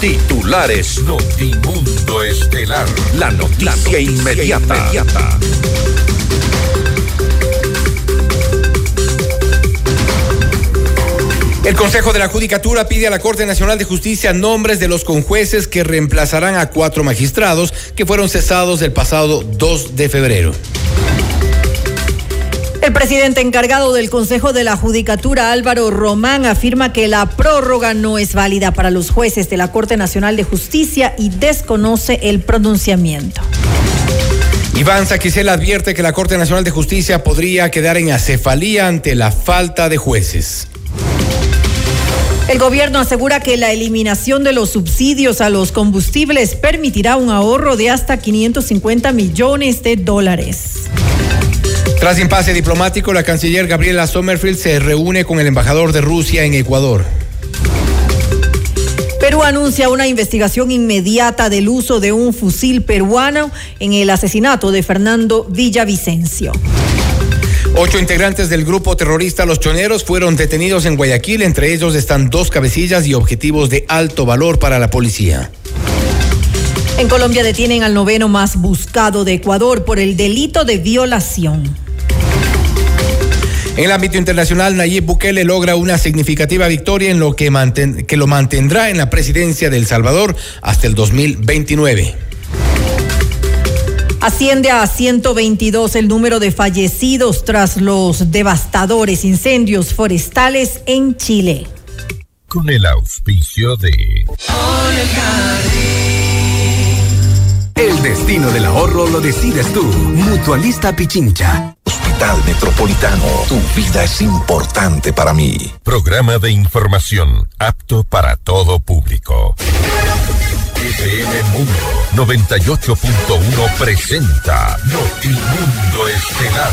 Titulares Notimundo Estelar. La noticia, inmediata. El Consejo de la Judicatura pide a la Corte Nacional de Justicia nombres de los conjueces que reemplazarán a cuatro magistrados que fueron cesados el pasado 2 de febrero. El presidente encargado del Consejo de la Judicatura, Álvaro Román, afirma que la prórroga no es válida para los jueces de la Corte Nacional de Justicia y desconoce el pronunciamiento. Iván Saquicel advierte que la Corte Nacional de Justicia podría quedar en acefalía ante la falta de jueces. El gobierno asegura que la eliminación de los subsidios a los combustibles permitirá un ahorro de hasta 550 millones de dólares. Tras impasse diplomático, la canciller Gabriela Sommerfield se reúne con el embajador de Rusia en Ecuador. Perú anuncia una investigación inmediata del uso de un fusil peruano en el asesinato de Fernando Villavicencio. Ocho integrantes del grupo terrorista Los Choneros fueron detenidos en Guayaquil. Entre ellos están dos cabecillas y objetivos de alto valor para la policía. En Colombia detienen al noveno más buscado de Ecuador por el delito de violación. En el ámbito internacional, Nayib Bukele logra una significativa victoria en lo que, que lo mantendrá en la presidencia de El Salvador hasta el 2029. Asciende a 122 el número de fallecidos tras los devastadores incendios forestales en Chile. Con el auspicio de... El destino del ahorro lo decides tú. Mutualista Pichincha. Metropolitano. Tu vida es importante para mí. Programa de información apto para todo público. FM Mundo 98.1 presenta Notimundo Estelar.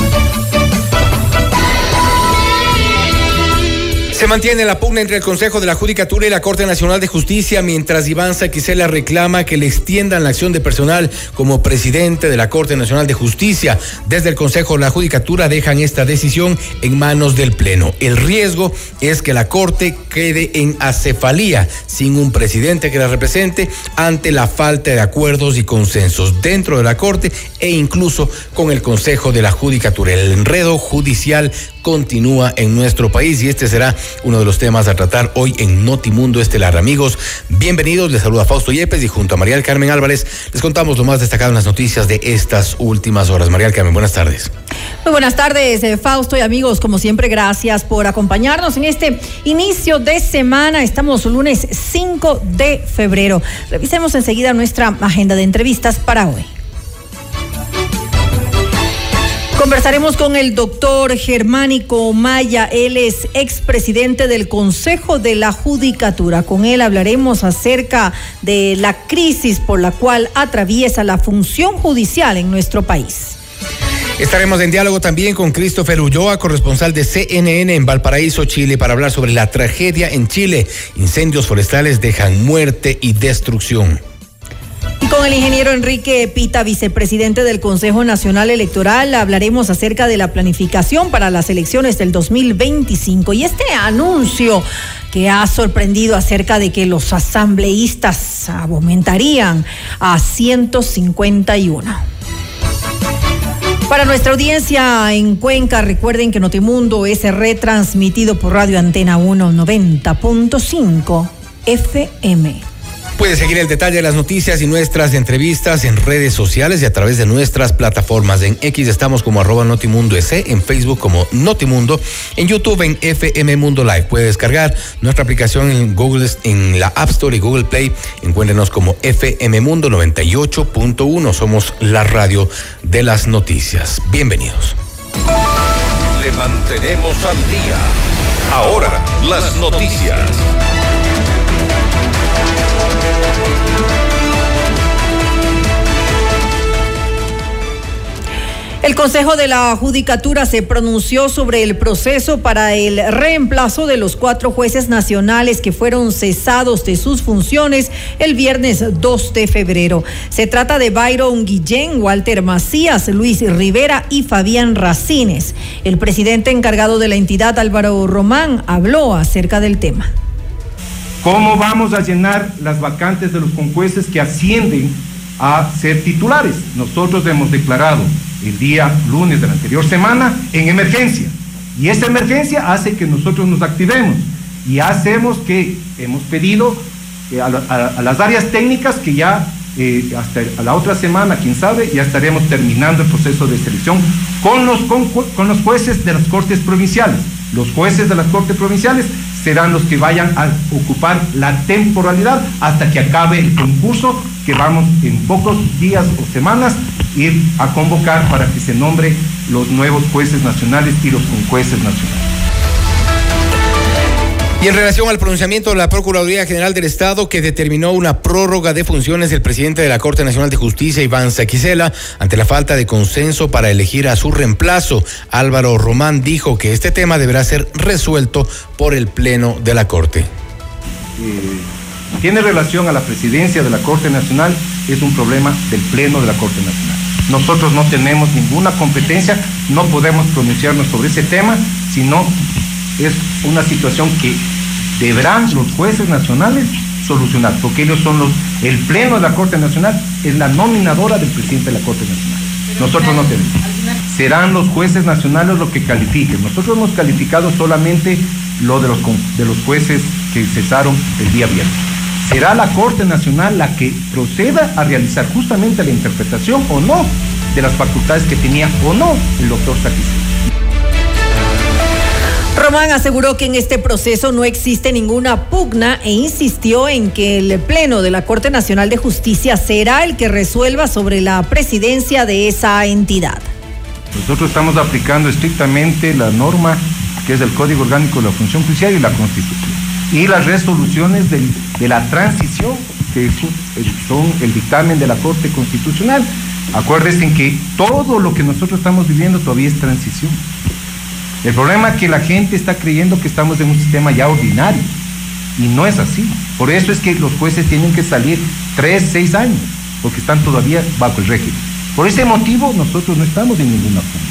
Se mantiene la pugna entre el Consejo de la Judicatura y la Corte Nacional de Justicia mientras Iván Saquicela reclama que le extiendan la acción de personal como presidente de la Corte Nacional de Justicia. Desde el Consejo de la Judicatura dejan esta decisión en manos del Pleno. El riesgo es que la Corte quede en acefalía sin un presidente que la represente ante la falta de acuerdos y consensos dentro de la Corte e incluso con el Consejo de la Judicatura. El enredo judicial continúa en nuestro país y este será uno de los temas a tratar hoy en Notimundo Estelar. Amigos, bienvenidos. Les saluda Fausto Yepes y junto a María del Carmen Álvarez les contamos lo más destacado en las noticias de estas últimas horas. María del Carmen, buenas tardes. Muy buenas tardes, eh, Fausto y amigos. Como siempre, gracias por acompañarnos en este inicio de semana. Estamos lunes 5 de febrero. Revisemos enseguida nuestra agenda de entrevistas para hoy. Conversaremos con el doctor Germánico Maya, él es expresidente del Consejo de la Judicatura. Con él hablaremos acerca de la crisis por la cual atraviesa la función judicial en nuestro país. Estaremos en diálogo también con Christopher Ulloa, corresponsal de CNN en Valparaíso, Chile, para hablar sobre la tragedia en Chile. Incendios forestales dejan muerte y destrucción. Y con el ingeniero Enrique Pita, vicepresidente del Consejo Nacional Electoral, hablaremos acerca de la planificación para las elecciones del 2025 y este anuncio que ha sorprendido acerca de que los asambleístas aumentarían a 151. Para nuestra audiencia en Cuenca, recuerden que Notimundo es retransmitido por Radio Antena 190.5 FM. Puede seguir el detalle de las noticias y nuestras entrevistas en redes sociales y a través de nuestras plataformas. En X estamos como arroba Notimundo en Facebook como Notimundo, en YouTube en FM Mundo Live. Puede descargar nuestra aplicación en Google, en la App Store y Google Play. Encuéntrenos como FM Mundo 98.1. Somos la radio de las noticias. Bienvenidos. Le mantenemos al día. Ahora, las noticias. El Consejo de la Judicatura se pronunció sobre el proceso para el reemplazo de los cuatro jueces nacionales que fueron cesados de sus funciones el viernes 2 de febrero. Se trata de Byron Guillén, Walter Macías, Luis Rivera y Fabián Racines. El presidente encargado de la entidad, Álvaro Román, habló acerca del tema. ¿Cómo vamos a llenar las vacantes de los conjueces que ascienden a ser titulares? Nosotros hemos declarado el día lunes de la anterior semana en emergencia. Y esa emergencia hace que nosotros nos activemos y hacemos que hemos pedido eh, a, las áreas técnicas que ya eh, hasta la otra semana, quién sabe, ya estaremos terminando el proceso de selección con los, con los jueces de las cortes provinciales. Los jueces de las cortes provinciales serán los que vayan a ocupar la temporalidad hasta que acabe el concurso que vamos en pocos días o semanas ir a convocar para que se nombre los nuevos jueces nacionales y los jueces nacionales. Y en relación al pronunciamiento de la Procuraduría General del Estado que determinó una prórroga de funciones del presidente de la Corte Nacional de Justicia, Iván Saquicela, ante la falta de consenso para elegir a su reemplazo, Álvaro Román dijo que este tema deberá ser resuelto por el Pleno de la Corte. Eh, tiene relación a la presidencia de la Corte Nacional, es un problema del Pleno de la Corte Nacional. Nosotros no tenemos ninguna competencia, no podemos pronunciarnos sobre ese tema, sino es una situación que deberán los jueces nacionales solucionar, porque ellos son los, el Pleno de la Corte Nacional es la nominadora del presidente de la Corte Nacional. Nosotros no tenemos. Serán los jueces nacionales los que califiquen. Nosotros hemos calificado solamente lo de los, de los jueces que cesaron el día viernes. Será la Corte Nacional la que proceda a realizar justamente la interpretación o no de las facultades que tenía o no el doctor Saquicela. Román aseguró que en este proceso no existe ninguna pugna e insistió en que el Pleno de la Corte Nacional de Justicia será el que resuelva sobre la presidencia de esa entidad. Nosotros estamos aplicando estrictamente la norma que es el Código Orgánico de la Función Judicial y la Constitución. Y las resoluciones de la transición, que son el dictamen de la Corte Constitucional. Acuérdense que todo lo que nosotros estamos viviendo todavía es transición. El problema es que la gente está creyendo que estamos en un sistema ya ordinario y no es así. Por eso es que los jueces tienen que salir tres, seis años, porque están todavía bajo el régimen. Por ese motivo nosotros no estamos en ninguna forma.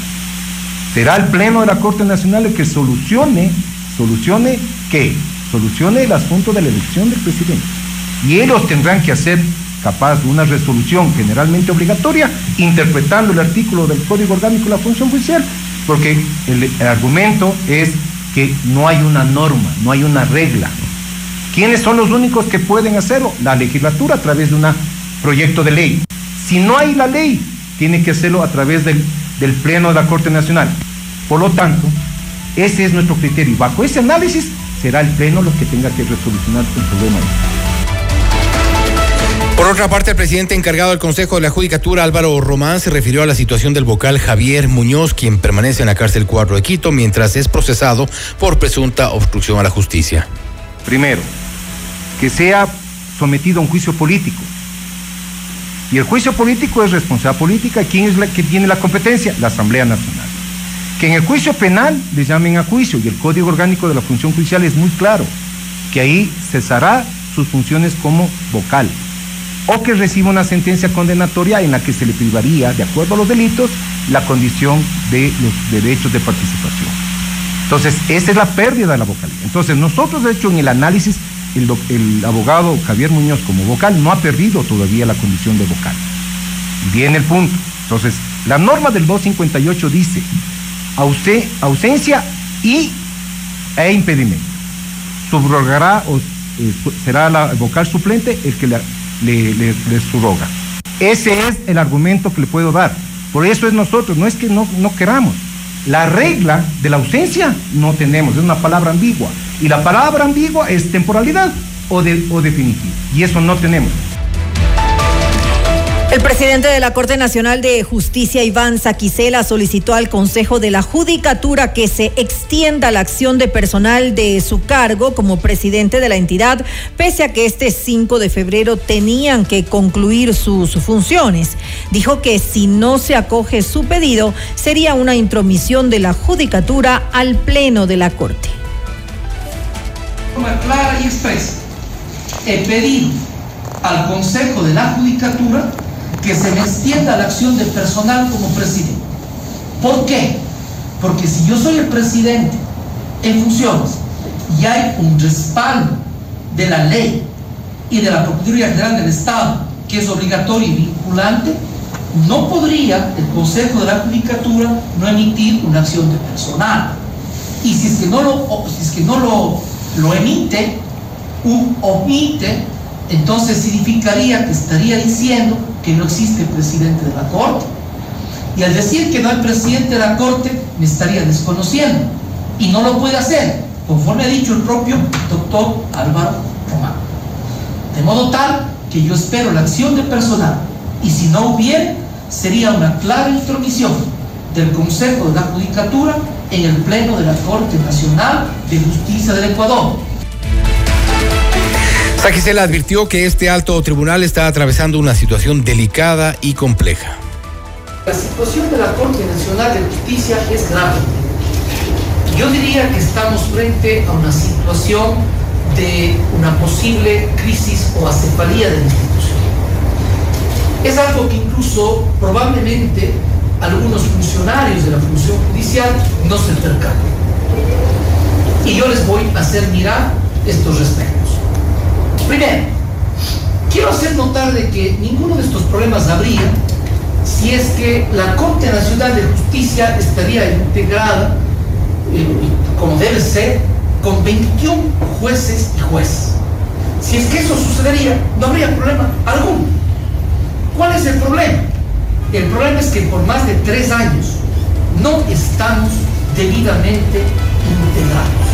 Será el Pleno de la Corte Nacional el que solucione, solucione qué? Solucione el asunto de la elección del presidente. Y ellos tendrán que hacer capaz de una resolución generalmente obligatoria, interpretando el artículo del Código Orgánico de la Función Judicial porque el, argumento es que no hay una norma, no hay una regla. ¿Quiénes son los únicos que pueden hacerlo? La legislatura a través de un proyecto de ley. Si no hay la ley, tiene que hacerlo a través del, Pleno de la Corte Nacional. Por lo tanto, ese es nuestro criterio. Bajo ese análisis será el Pleno lo que tenga que resolucionar el problema. Por otra parte, el presidente encargado del Consejo de la Judicatura, Álvaro Román, se refirió a la situación del vocal Javier Muñoz, quien permanece en la cárcel 4 de Quito mientras es procesado por presunta obstrucción a la justicia. Primero, que sea sometido a un juicio político. Y el juicio político es responsabilidad política. ¿Quién es la que tiene la competencia? La Asamblea Nacional. Que en el juicio penal le llamen a juicio y el Código Orgánico de la Función Judicial es muy claro, que ahí cesará sus funciones como vocal o que reciba una sentencia condenatoria en la que se le privaría, de acuerdo a los delitos, la condición de los derechos de participación. Entonces, esa es la pérdida de la vocalía. Entonces, nosotros, de hecho, en el análisis, el, abogado Javier Muñoz como vocal no ha perdido todavía la condición de vocal. Viene el punto. Entonces, la norma del 258 dice ausencia y e impedimento. Subrogará o eh, será la vocal suplente el que le le, le. Ese es el argumento que le puedo dar. Por eso es nosotros, no es que no, no queramos. La regla de la ausencia no tenemos, es una palabra ambigua. Y la palabra ambigua es temporalidad o, de, o definitiva. Y eso no tenemos. El presidente de la Corte Nacional de Justicia, Iván Saquicela, solicitó al Consejo de la Judicatura que se extienda la acción de personal de su cargo como presidente de la entidad, pese a que este 5 de febrero tenían que concluir sus funciones. Dijo que si no se acoge su pedido, sería una intromisión de la Judicatura al Pleno de la Corte. clara y expresa, he pedido al Consejo de la Judicatura que se me extienda la acción de personal como presidente. ¿Por qué? Porque si yo soy el presidente en funciones y hay un respaldo de la ley y de la Procuraduría General del Estado que es obligatorio y vinculante, no podría el Consejo de la Judicatura no emitir una acción de personal. Y si es que no lo, si es que no lo, lo emite, un omite entonces significaría que estaría diciendo que no existe presidente de la Corte. Y al decir que no hay presidente de la Corte, me estaría desconociendo. Y no lo puede hacer, conforme ha dicho el propio doctor Álvaro Román. De modo tal que yo espero la acción de personal. Y si no hubiera, sería una clara intromisión del Consejo de la Judicatura en el Pleno de la Corte Nacional de Justicia del Ecuador Saquicela advirtió que este alto tribunal está atravesando una situación delicada y compleja. La situación de la Corte Nacional de Justicia es grave. Yo diría que estamos frente a una situación de una posible crisis o acefalía de la institución. Es algo que incluso probablemente algunos funcionarios de la función judicial no se percatan. Y yo les voy a hacer mirar estos respectos. Primero, quiero hacer notar de que ninguno de estos problemas habría si es que la Corte Nacional de Justicia estaría integrada, eh, como debe ser, con 21 jueces y jueces. Si es que eso sucedería, no habría problema alguno. ¿Cuál es el problema? El problema es que por más de tres años no estamos debidamente integrados.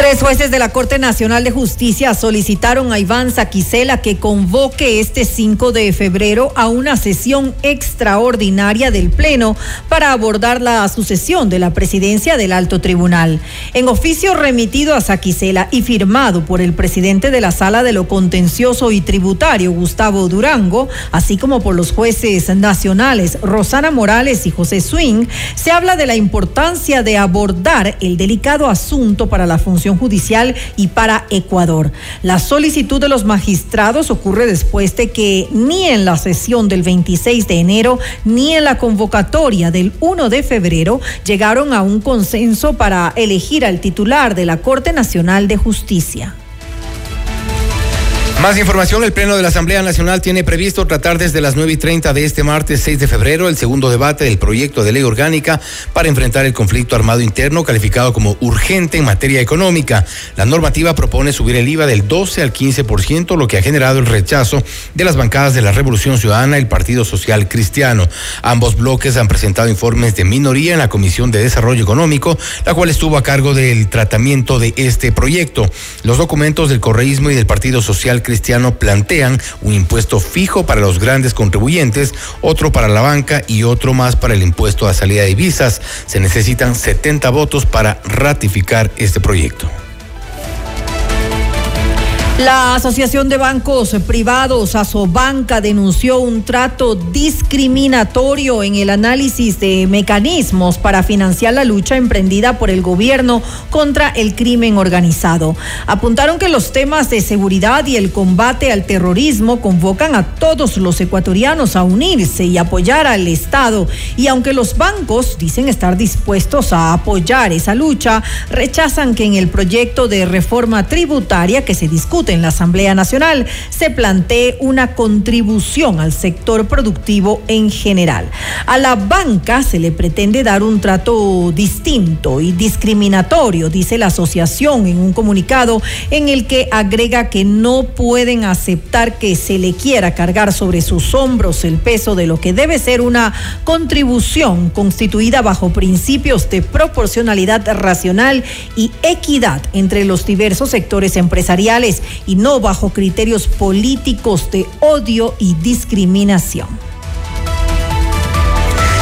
Tres jueces de la Corte Nacional de Justicia solicitaron a Iván Saquicela que convoque este 5 de febrero a una sesión extraordinaria del Pleno para abordar la sucesión de la presidencia del Alto Tribunal. En oficio remitido a Saquicela y firmado por el presidente de la Sala de lo Contencioso y Tributario, Gustavo Durango, así como por los jueces nacionales Rosana Morales y José Swing, se habla de la importancia de abordar el delicado asunto para la función judicial y para Ecuador. La solicitud de los magistrados ocurre después de que ni en la sesión del 26 de enero ni en la convocatoria del 1 de febrero llegaron a un consenso para elegir al titular de la Corte Nacional de Justicia. Más información, el Pleno de la Asamblea Nacional tiene previsto tratar desde las 9 y 30 de este martes 6 de febrero el segundo debate del proyecto de ley orgánica para enfrentar el conflicto armado interno calificado como urgente en materia económica. La normativa propone subir el IVA del 12 al 15%, lo que ha generado el rechazo de las bancadas de la Revolución Ciudadana y el Partido Social Cristiano. Ambos bloques han presentado informes de minoría en la Comisión de Desarrollo Económico, la cual estuvo a cargo del tratamiento de este proyecto. Los documentos del correísmo y del Partido Social Cristiano Cristiano plantean un impuesto fijo para los grandes contribuyentes, otro para la banca y otro más para el impuesto a salida de divisas. Se necesitan 70 votos para ratificar este proyecto. La Asociación de Bancos Privados, Asobanca, denunció un trato discriminatorio en el análisis de mecanismos para financiar la lucha emprendida por el gobierno contra el crimen organizado. Apuntaron que los temas de seguridad y el combate al terrorismo convocan a todos los ecuatorianos a unirse y apoyar al Estado. Y aunque los bancos dicen estar dispuestos a apoyar esa lucha, rechazan que en el proyecto de reforma tributaria que se discute en la Asamblea Nacional se plantee una contribución al sector productivo en general. A la banca se le pretende dar un trato distinto y discriminatorio, dice la asociación en un comunicado en el que agrega que no pueden aceptar que se le quiera cargar sobre sus hombros el peso de lo que debe ser una contribución constituida bajo principios de proporcionalidad racional y equidad entre los diversos sectores empresariales y no bajo criterios políticos de odio y discriminación.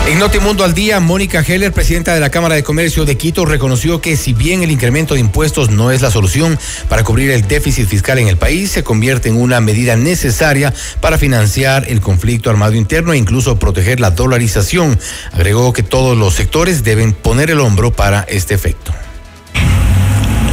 En Notimundo al Día, Mónica Heller, presidenta de la Cámara de Comercio de Quito, reconoció que si bien el incremento de impuestos no es la solución para cubrir el déficit fiscal en el país, se convierte en una medida necesaria para financiar el conflicto armado interno e incluso proteger la dolarización. Agregó que todos los sectores deben poner el hombro para este efecto.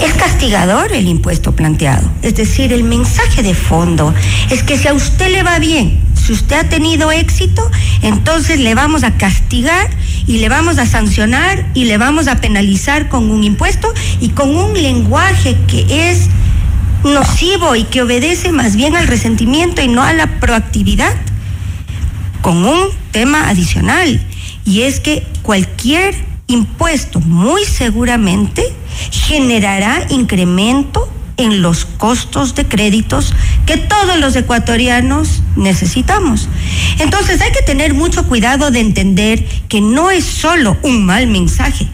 Es castigador el impuesto planteado. Es decir, el mensaje de fondo es que si a usted le va bien, si usted ha tenido éxito, entonces le vamos a castigar y le vamos a sancionar y le vamos a penalizar con un impuesto y con un lenguaje que es nocivo y que obedece más bien al resentimiento y no a la proactividad. Con un tema adicional, y es que cualquier impuesto muy seguramente generará incremento en los costos de créditos que todos los ecuatorianos necesitamos. Entonces hay que tener mucho cuidado de entender que no es solo un mal mensaje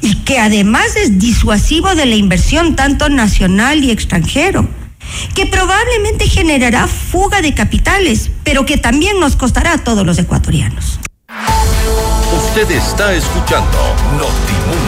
y que además es disuasivo de la inversión tanto nacional y extranjero, que probablemente generará fuga de capitales, pero que también nos costará a todos los ecuatorianos. Usted está escuchando Notimundo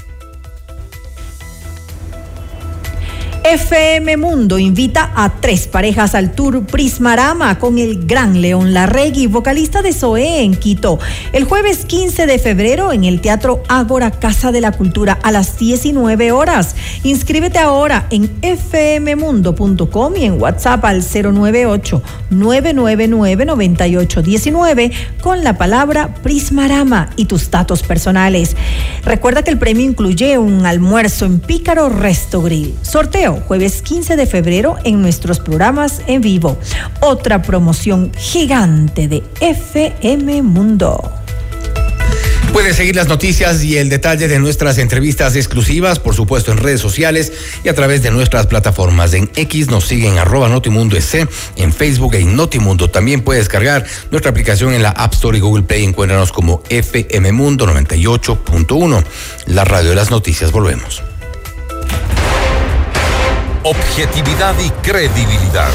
FM Mundo invita a tres parejas al tour Prismarama con el gran León Larregui, vocalista de Zoé en Quito, el jueves 15 de febrero en el Teatro Ágora Casa de la Cultura a las 19 horas. Inscríbete ahora en fmmundo.com y en WhatsApp al 098 999 9819 con la palabra Prismarama y tus datos personales. Recuerda que el premio incluye un almuerzo en Pícaro Resto Grill. Sorteo jueves 15 de febrero en nuestros programas en vivo. Otra promoción gigante de FM Mundo. Pueden seguir las noticias y el detalle de nuestras entrevistas exclusivas, por supuesto, en redes sociales y a través de nuestras plataformas. En X nos siguen arroba Notimundo en Facebook en Notimundo. También puedes descargar nuestra aplicación en la App Store y Google Play. Encuéntranos como FM Mundo 98.1, la radio de las noticias. Volvemos objetividad y credibilidad.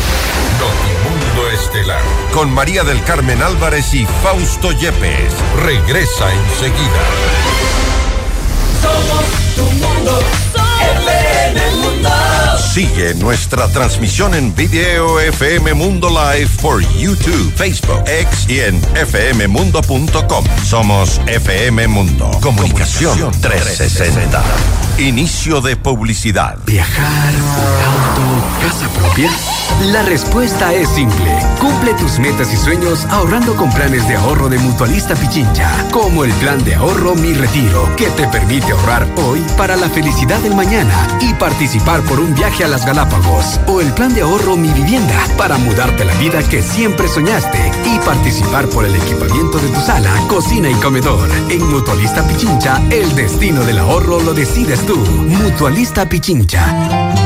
Notimundo Estelar. Con María del Carmen Álvarez y Fausto Yepes. Regresa enseguida. Somos tu mundo. Sigue nuestra transmisión en video FM Mundo Live por YouTube, Facebook, X y en fmmundo.com. Somos FM Mundo. Comunicación 360. Inicio de publicidad. Viajar, auto, casa propia. La respuesta es simple. Cumple tus metas y sueños ahorrando con planes de ahorro de Mutualista Pichincha, como el plan de ahorro Mi Retiro, que te permite ahorrar hoy para la felicidad del mañana y participar por un viaje a las Galápagos, o el plan de ahorro Mi Vivienda, para mudarte la vida que siempre soñaste y participar por el equipamiento de tu sala, cocina y comedor. En Mutualista Pichincha, el destino del ahorro lo decides tú. Mutualista Pichincha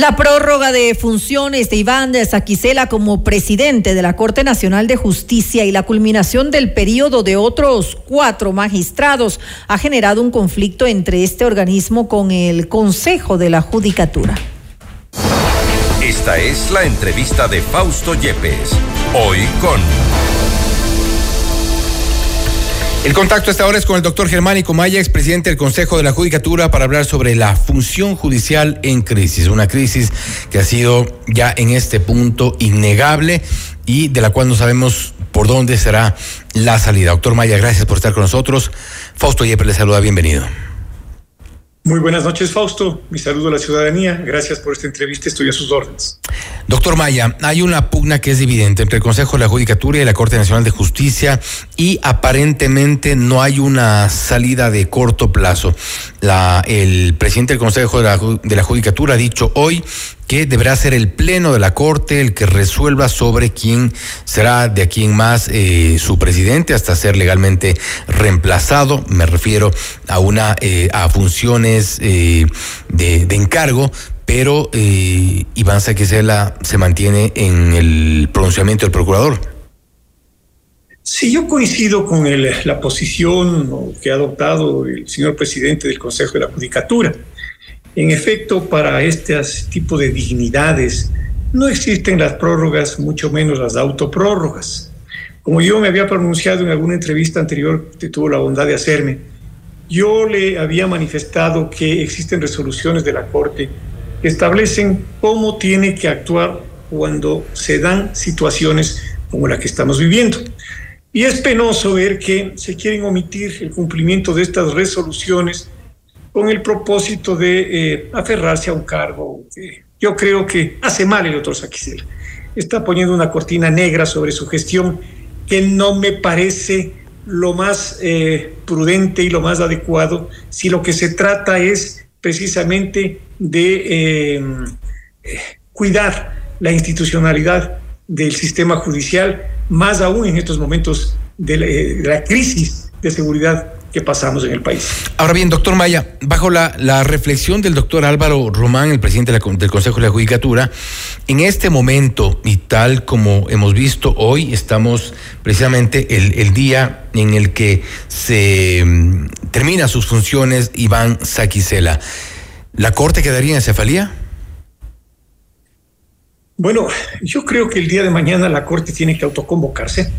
La prórroga de funciones de Iván de Saquicela como presidente de la Corte Nacional de Justicia y la culminación del periodo de otros cuatro magistrados ha generado un conflicto entre este organismo con el Consejo de la Judicatura. Esta es la entrevista de Fausto Yepes, hoy con... El contacto hasta ahora es con el doctor Germánico Maya, expresidente del Consejo de la Judicatura, para hablar sobre la función judicial en crisis. Una crisis que ha sido ya en este punto innegable y de la cual no sabemos por dónde será la salida. Doctor Maya, gracias por estar con nosotros. Fausto Yepes le saluda, bienvenido. Muy buenas noches, Fausto. Mi saludo a la ciudadanía. Gracias por esta entrevista. Estoy a sus órdenes. Doctor Maya, hay una pugna que es evidente entre el Consejo de la Judicatura y la Corte Nacional de Justicia y aparentemente no hay una salida de corto plazo. La, el presidente del Consejo de la, de la Judicatura ha dicho hoy que deberá ser el Pleno de la Corte el que resuelva sobre quién será de aquí en más eh, su presidente hasta ser legalmente reemplazado. Me refiero a una eh, a funciones eh, de, encargo. Pero eh, Iván Saquicela se mantiene en el pronunciamiento del procurador. Sí, yo coincido con la posición que ha adoptado el señor presidente del Consejo de la Judicatura. En efecto, para este tipo de dignidades no existen las prórrogas, mucho menos las autoprórrogas. Como yo me había pronunciado en alguna entrevista anterior que tuvo la bondad de hacerme, yo le había manifestado que existen resoluciones de la Corte que establecen cómo tiene que actuar cuando se dan situaciones como la que estamos viviendo. Y es penoso ver que se quieren omitir el cumplimiento de estas resoluciones con el propósito de eh, aferrarse a un cargo yo creo que hace mal el doctor Saquicela. Está poniendo una cortina negra sobre su gestión que no me parece lo más eh, prudente y lo más adecuado si lo que se trata es precisamente de eh, cuidar la institucionalidad del sistema judicial, más aún en estos momentos de la, de la crisis de seguridad que pasamos en el país. Ahora bien, doctor Maya, bajo la, la reflexión del doctor Álvaro Román, el presidente de la, del Consejo de la Judicatura, en este momento y tal como hemos visto hoy, estamos precisamente el, el día en el que se um, termina sus funciones Iván Saquicela. ¿La Corte quedaría en cefalía? Bueno, yo creo que el día de mañana la Corte tiene que autoconvocarse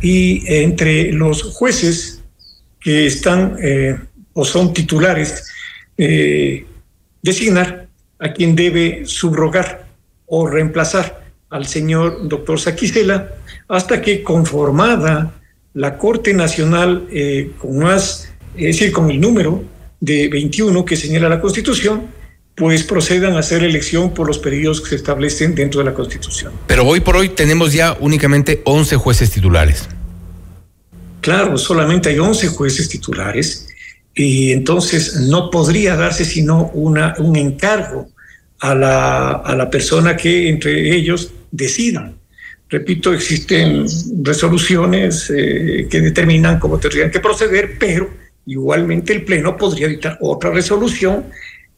y entre los jueces que están eh, o son titulares, eh, designar a quien debe subrogar o reemplazar al señor doctor Saquicela hasta que conformada la Corte Nacional eh, con más, es decir, con el número de 21 que señala la Constitución, pues procedan a hacer elección por los periodos que se establecen dentro de la Constitución. Pero hoy por hoy tenemos ya únicamente 11 jueces titulares. Claro, solamente hay 11 jueces titulares y entonces no podría darse sino una, un encargo a la, a la persona que entre ellos decidan. Repito, existen resoluciones eh, que determinan cómo tendrían que proceder, pero igualmente el Pleno podría dictar otra resolución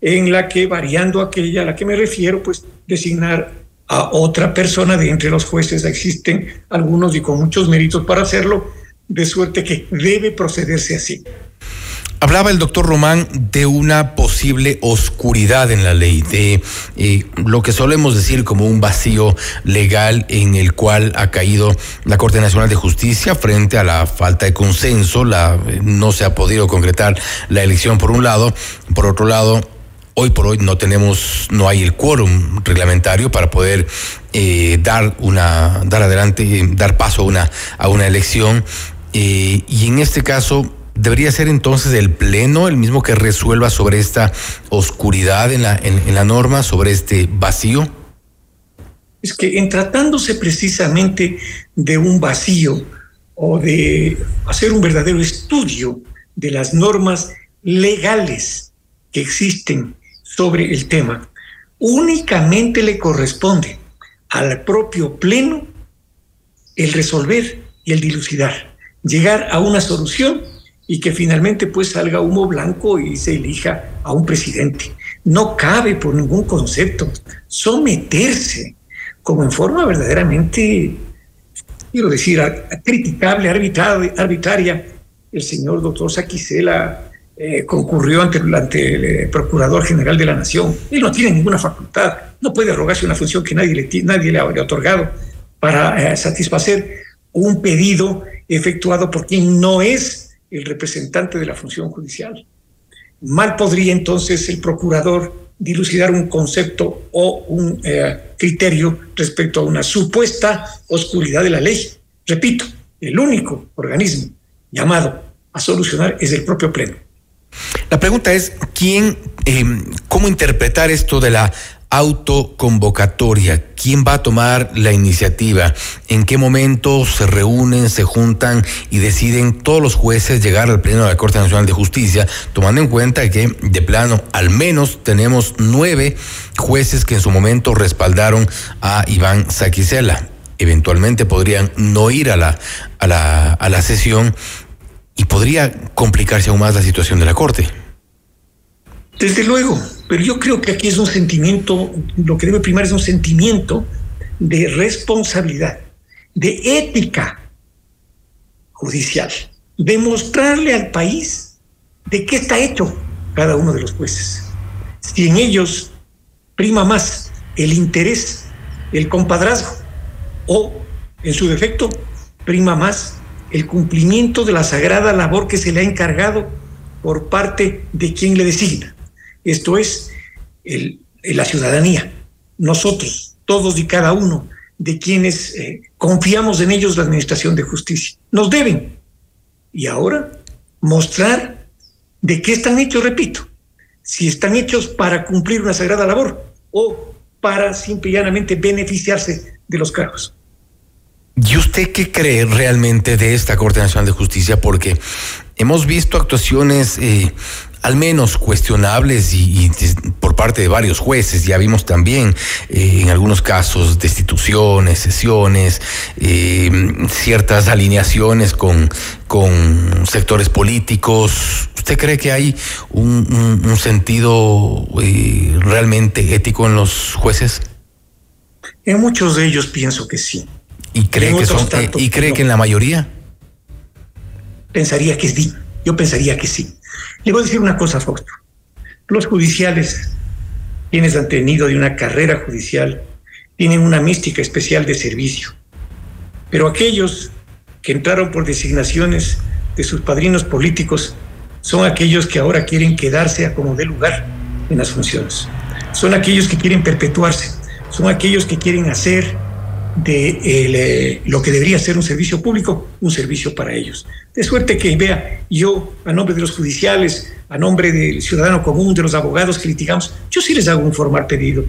en la que, variando aquella a la que me refiero, pues designar a otra persona de entre los jueces. Existen algunos y con muchos méritos para hacerlo, de suerte que debe procederse así. Hablaba el doctor Román de una posible oscuridad en la ley, de eh, lo que solemos decir como un vacío legal en el cual ha caído la Corte Nacional de Justicia frente a la falta de consenso, la, no se ha podido concretar la elección por un lado, por otro lado, hoy por hoy no tenemos, no hay el quórum reglamentario para poder eh, dar una, dar adelante, dar paso a una, a una elección. Eh, y en este caso, ¿Debería ser entonces el Pleno el mismo que resuelva sobre esta oscuridad en la, en, la norma, sobre este vacío? Es que en tratándose precisamente de un vacío o de hacer un verdadero estudio de las normas legales que existen sobre el tema, únicamente le corresponde al propio Pleno el resolver y el dilucidar, llegar a una solución y que finalmente pues salga humo blanco y se elija a un presidente. No cabe por ningún concepto someterse como en forma verdaderamente, quiero decir, criticable, arbitraria. El señor doctor Saquicela eh, concurrió ante, ante, el eh, Procurador General de la Nación. Él no tiene ninguna facultad, no puede arrogarse una función que nadie le, nadie le ha otorgado para eh, satisfacer un pedido efectuado por quien no es el representante de la función judicial. Mal podría entonces el procurador dilucidar un concepto o un eh, criterio respecto a una supuesta oscuridad de la ley. Repito, el único organismo llamado a solucionar es el propio Pleno. La pregunta es, ¿quién, eh, cómo interpretar esto de la autoconvocatoria. ¿Quién va a tomar la iniciativa? ¿En qué momento se reúnen, se juntan y deciden todos los jueces llegar al Pleno de la Corte Nacional de Justicia, tomando en cuenta que de plano al menos tenemos nueve jueces que en su momento respaldaron a Iván Saquicela? Eventualmente podrían no ir a la, a la, a la sesión y podría complicarse aún más la situación de la Corte. Desde luego, pero yo creo que aquí es un sentimiento, lo que debe primar es un sentimiento de responsabilidad, de ética judicial, de mostrarle al país de qué está hecho cada uno de los jueces. Si en ellos prima más el interés, el compadrazgo, o en su defecto prima más el cumplimiento de la sagrada labor que se le ha encargado por parte de quien le designa. Esto es la ciudadanía, nosotros, todos y cada uno de quienes eh, confiamos en ellos la administración de justicia. Nos deben. Y ahora mostrar de qué están hechos, repito, si están hechos para cumplir una sagrada labor o para simple y llanamente beneficiarse de los cargos. ¿Y usted qué cree realmente de esta Corte Nacional de Justicia? Porque hemos visto actuaciones eh, al menos cuestionables y, por parte de varios jueces. Ya vimos también eh, en algunos casos destituciones, sesiones, eh, ciertas alineaciones con, con sectores políticos. ¿Usted cree que hay un, sentido eh, realmente ético en los jueces? En muchos de ellos pienso que sí. ¿Y cree, que, son, ¿y cree que en la mayoría? Pensaría que sí. Yo pensaría que sí. Le voy a decir una cosa, Fausto. Los judiciales, quienes han tenido de una carrera judicial, tienen una mística especial de servicio. Pero aquellos que entraron por designaciones de sus padrinos políticos son aquellos que ahora quieren quedarse a como de lugar en las funciones. Son aquellos que quieren perpetuarse, son aquellos que quieren hacer de eh, lo que debería ser un servicio público, un servicio para ellos. De suerte que, vea, yo, a nombre de los judiciales, a nombre del ciudadano común, de los abogados que litigamos, yo sí les hago un formal pedido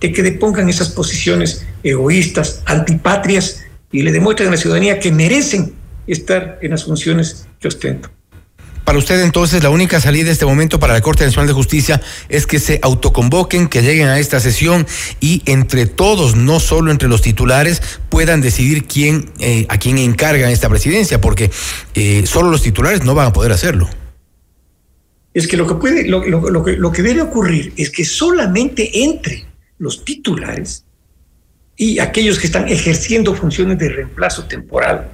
de que depongan esas posiciones egoístas, antipatrias, y le demuestren a la ciudadanía que merecen estar en las funciones que ostento. Para usted entonces la única salida en este momento para la Corte Nacional de Justicia es que se autoconvoquen, que lleguen a esta sesión y entre todos, no solo entre los titulares, puedan decidir eh, a quién encargan esta presidencia, porque eh, solo los titulares no van a poder hacerlo. Es que lo que puede, que, lo que debe ocurrir es que solamente entre los titulares y aquellos que están ejerciendo funciones de reemplazo temporal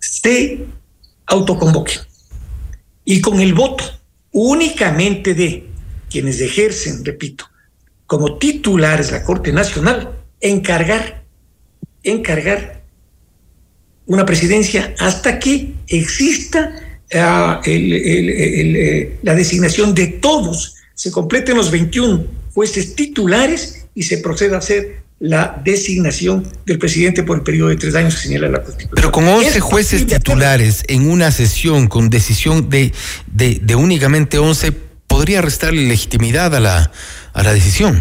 se autoconvoquen y con el voto únicamente de quienes ejercen, repito, como titulares la Corte Nacional, encargar, encargar una presidencia hasta que exista el, el, la designación de todos, se completen los 21 jueces titulares y se proceda a hacer la designación del presidente por el periodo de tres años que señala la Constitución. Pero con 11 jueces titulares en una sesión con decisión de, de, de únicamente 11, podría restarle legitimidad a la, a la decisión.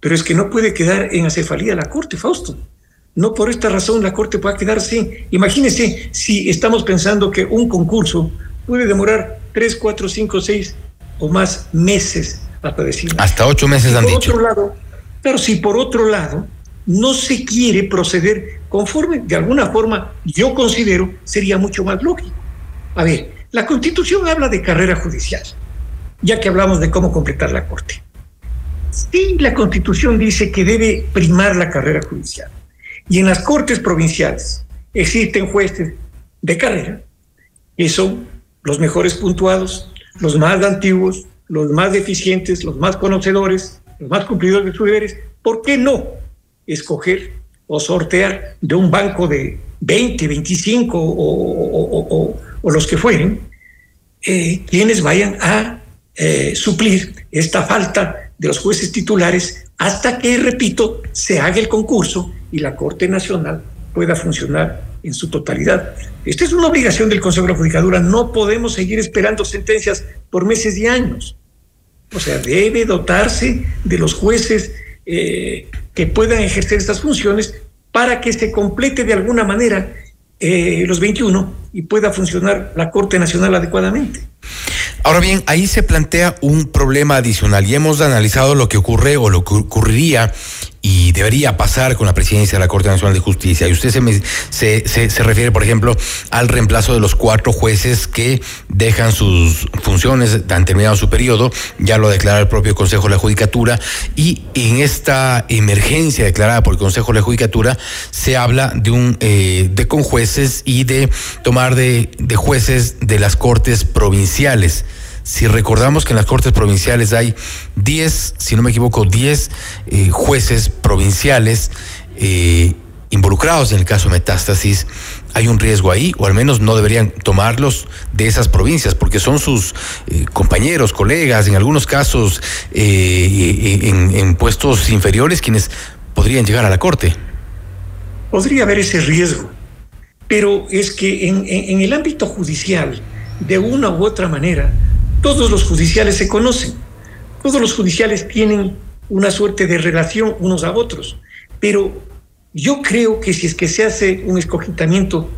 Pero es que no puede quedar en acefalía la Corte, Fausto. No por esta razón la Corte pueda quedar sin. Imagínese si estamos pensando que un concurso puede demorar tres, cuatro, cinco, seis o más meses hasta decir. Hasta ocho meses han por dicho. Otro lado, pero si por otro lado no se quiere proceder conforme, de alguna forma, yo considero sería mucho más lógico. A ver, la Constitución habla de carrera judicial, ya que hablamos de cómo completar la Corte. Sí, la Constitución dice que debe primar la carrera judicial. Y en las Cortes provinciales existen jueces de carrera, que son los mejores puntuados, los más antiguos, los más eficientes, los más conocedores, los más cumplidores de sus deberes. ¿Por qué no escoger o sortear de un banco de 20, 25 o, los que fueren, eh, quienes vayan a eh, suplir esta falta de los jueces titulares hasta que, repito, se haga el concurso y la Corte Nacional pueda funcionar en su totalidad. Esta es una obligación del Consejo de la Judicatura. No podemos seguir esperando sentencias por meses y años. O sea, debe dotarse de los jueces eh, que puedan ejercer estas funciones para que se complete de alguna manera eh, los 21 y pueda funcionar la Corte Nacional adecuadamente. Ahora bien, ahí se plantea un problema adicional y hemos analizado lo que ocurre o lo que ocurriría y debería pasar con la presidencia de la Corte Nacional de Justicia. Y usted se, me, se, se, refiere, por ejemplo, al reemplazo de los cuatro jueces que dejan sus funciones, han terminado su periodo, ya lo declara el propio Consejo de la Judicatura, y en esta emergencia declarada por el Consejo de la Judicatura se habla de un eh, de con jueces y de tomar de, de jueces de las Cortes provinciales. Si recordamos que en las Cortes Provinciales hay 10, si no me equivoco, 10 eh, jueces provinciales eh, involucrados en el caso metástasis, hay un riesgo ahí, o al menos no deberían tomarlos de esas provincias, porque son sus eh, compañeros, colegas, en algunos casos en, puestos inferiores, quienes podrían llegar a la Corte. Podría haber ese riesgo, pero es que en el ámbito judicial, de una u otra manera, todos los judiciales se conocen, todos los judiciales tienen una suerte de relación unos a otros, pero yo creo que si es que se hace un escogitamiento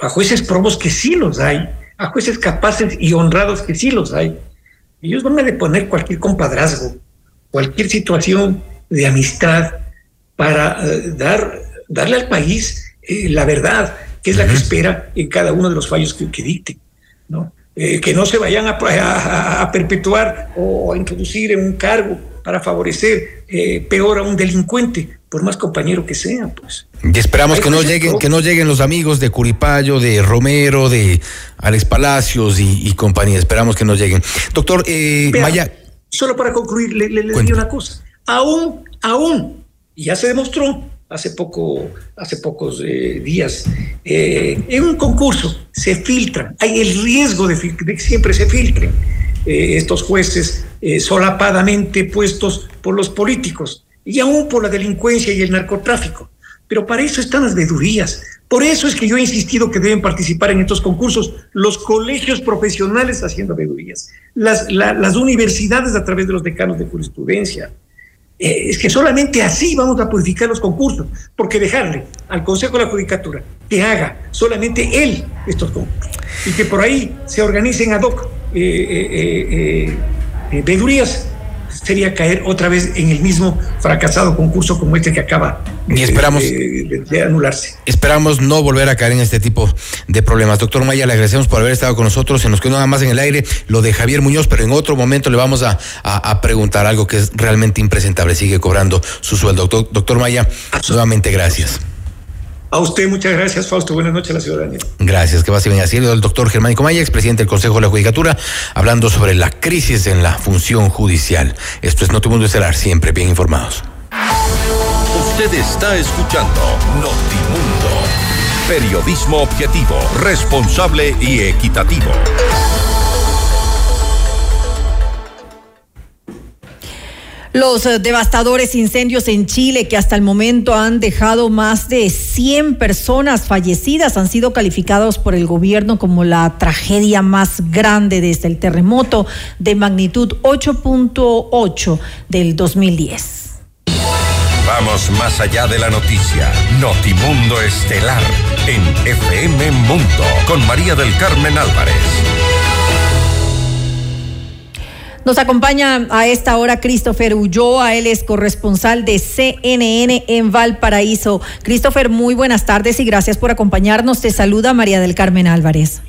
a jueces probos que sí los hay, a jueces capaces y honrados que sí los hay, ellos van a deponer cualquier compadrazgo, cualquier situación de amistad para uh, dar, darle al país eh, la verdad, que es la que espera en cada uno de los fallos que, que dicte, ¿no? Eh, que no se vayan a, a, a, perpetuar o a introducir en un cargo para favorecer eh, peor a un delincuente, por más compañero que sea, pues. Y esperamos que no lleguen, que no lleguen los amigos de Curipayo, de Romero, de Alex Palacios y, y compañía. Esperamos que no lleguen. Doctor eh, Vea, Maya. Solo para concluir, le, le, le digo una cosa. Aún, aún, ya se demostró hace poco, hace pocos eh, días, eh, en un concurso se filtran, hay el riesgo de, que siempre se filtren eh, estos jueces solapadamente puestos por los políticos y aún por la delincuencia y el narcotráfico. Pero para eso están las vedurías. Por eso es que yo he insistido que deben participar en estos concursos los colegios profesionales haciendo vedurías, las, la, las universidades a través de los decanos de jurisprudencia, eh, es que solamente así vamos a purificar los concursos, porque dejarle al Consejo de la Judicatura que haga solamente él estos concursos y que por ahí se organicen ad hoc eh, eh, vedurías sería caer otra vez en el mismo fracasado concurso como este que acaba y esperamos, de, de, de, anularse. Esperamos no volver a caer en este tipo de problemas. Doctor Maya, le agradecemos por haber estado con nosotros. Se nos quedó nada más en el aire lo de Javier Muñoz, pero en otro momento le vamos a, a, a preguntar algo que es realmente impresentable. Sigue cobrando su sueldo. Doctor, doctor Maya, nuevamente gracias. A usted muchas gracias, Fausto. Buenas noches a la ciudadanía. Gracias, que va a ser así el doctor Germán Comaya, expresidente del Consejo de la Judicatura, hablando sobre la crisis en la función judicial. Esto es Notimundo Estelar, siempre bien informados. Usted está escuchando Notimundo. Periodismo objetivo, responsable y equitativo. Los eh, devastadores incendios en Chile que hasta el momento han dejado más de 100 personas fallecidas han sido calificados por el gobierno como la tragedia más grande desde el terremoto de magnitud 8.8 del 2010. Vamos más allá de la noticia. Notimundo Estelar en FM Mundo con María del Carmen Álvarez. Nos acompaña a esta hora Christopher Ulloa, él es corresponsal de CNN en Valparaíso. Christopher, muy buenas tardes y gracias por acompañarnos. Te saluda María del Carmen Álvarez.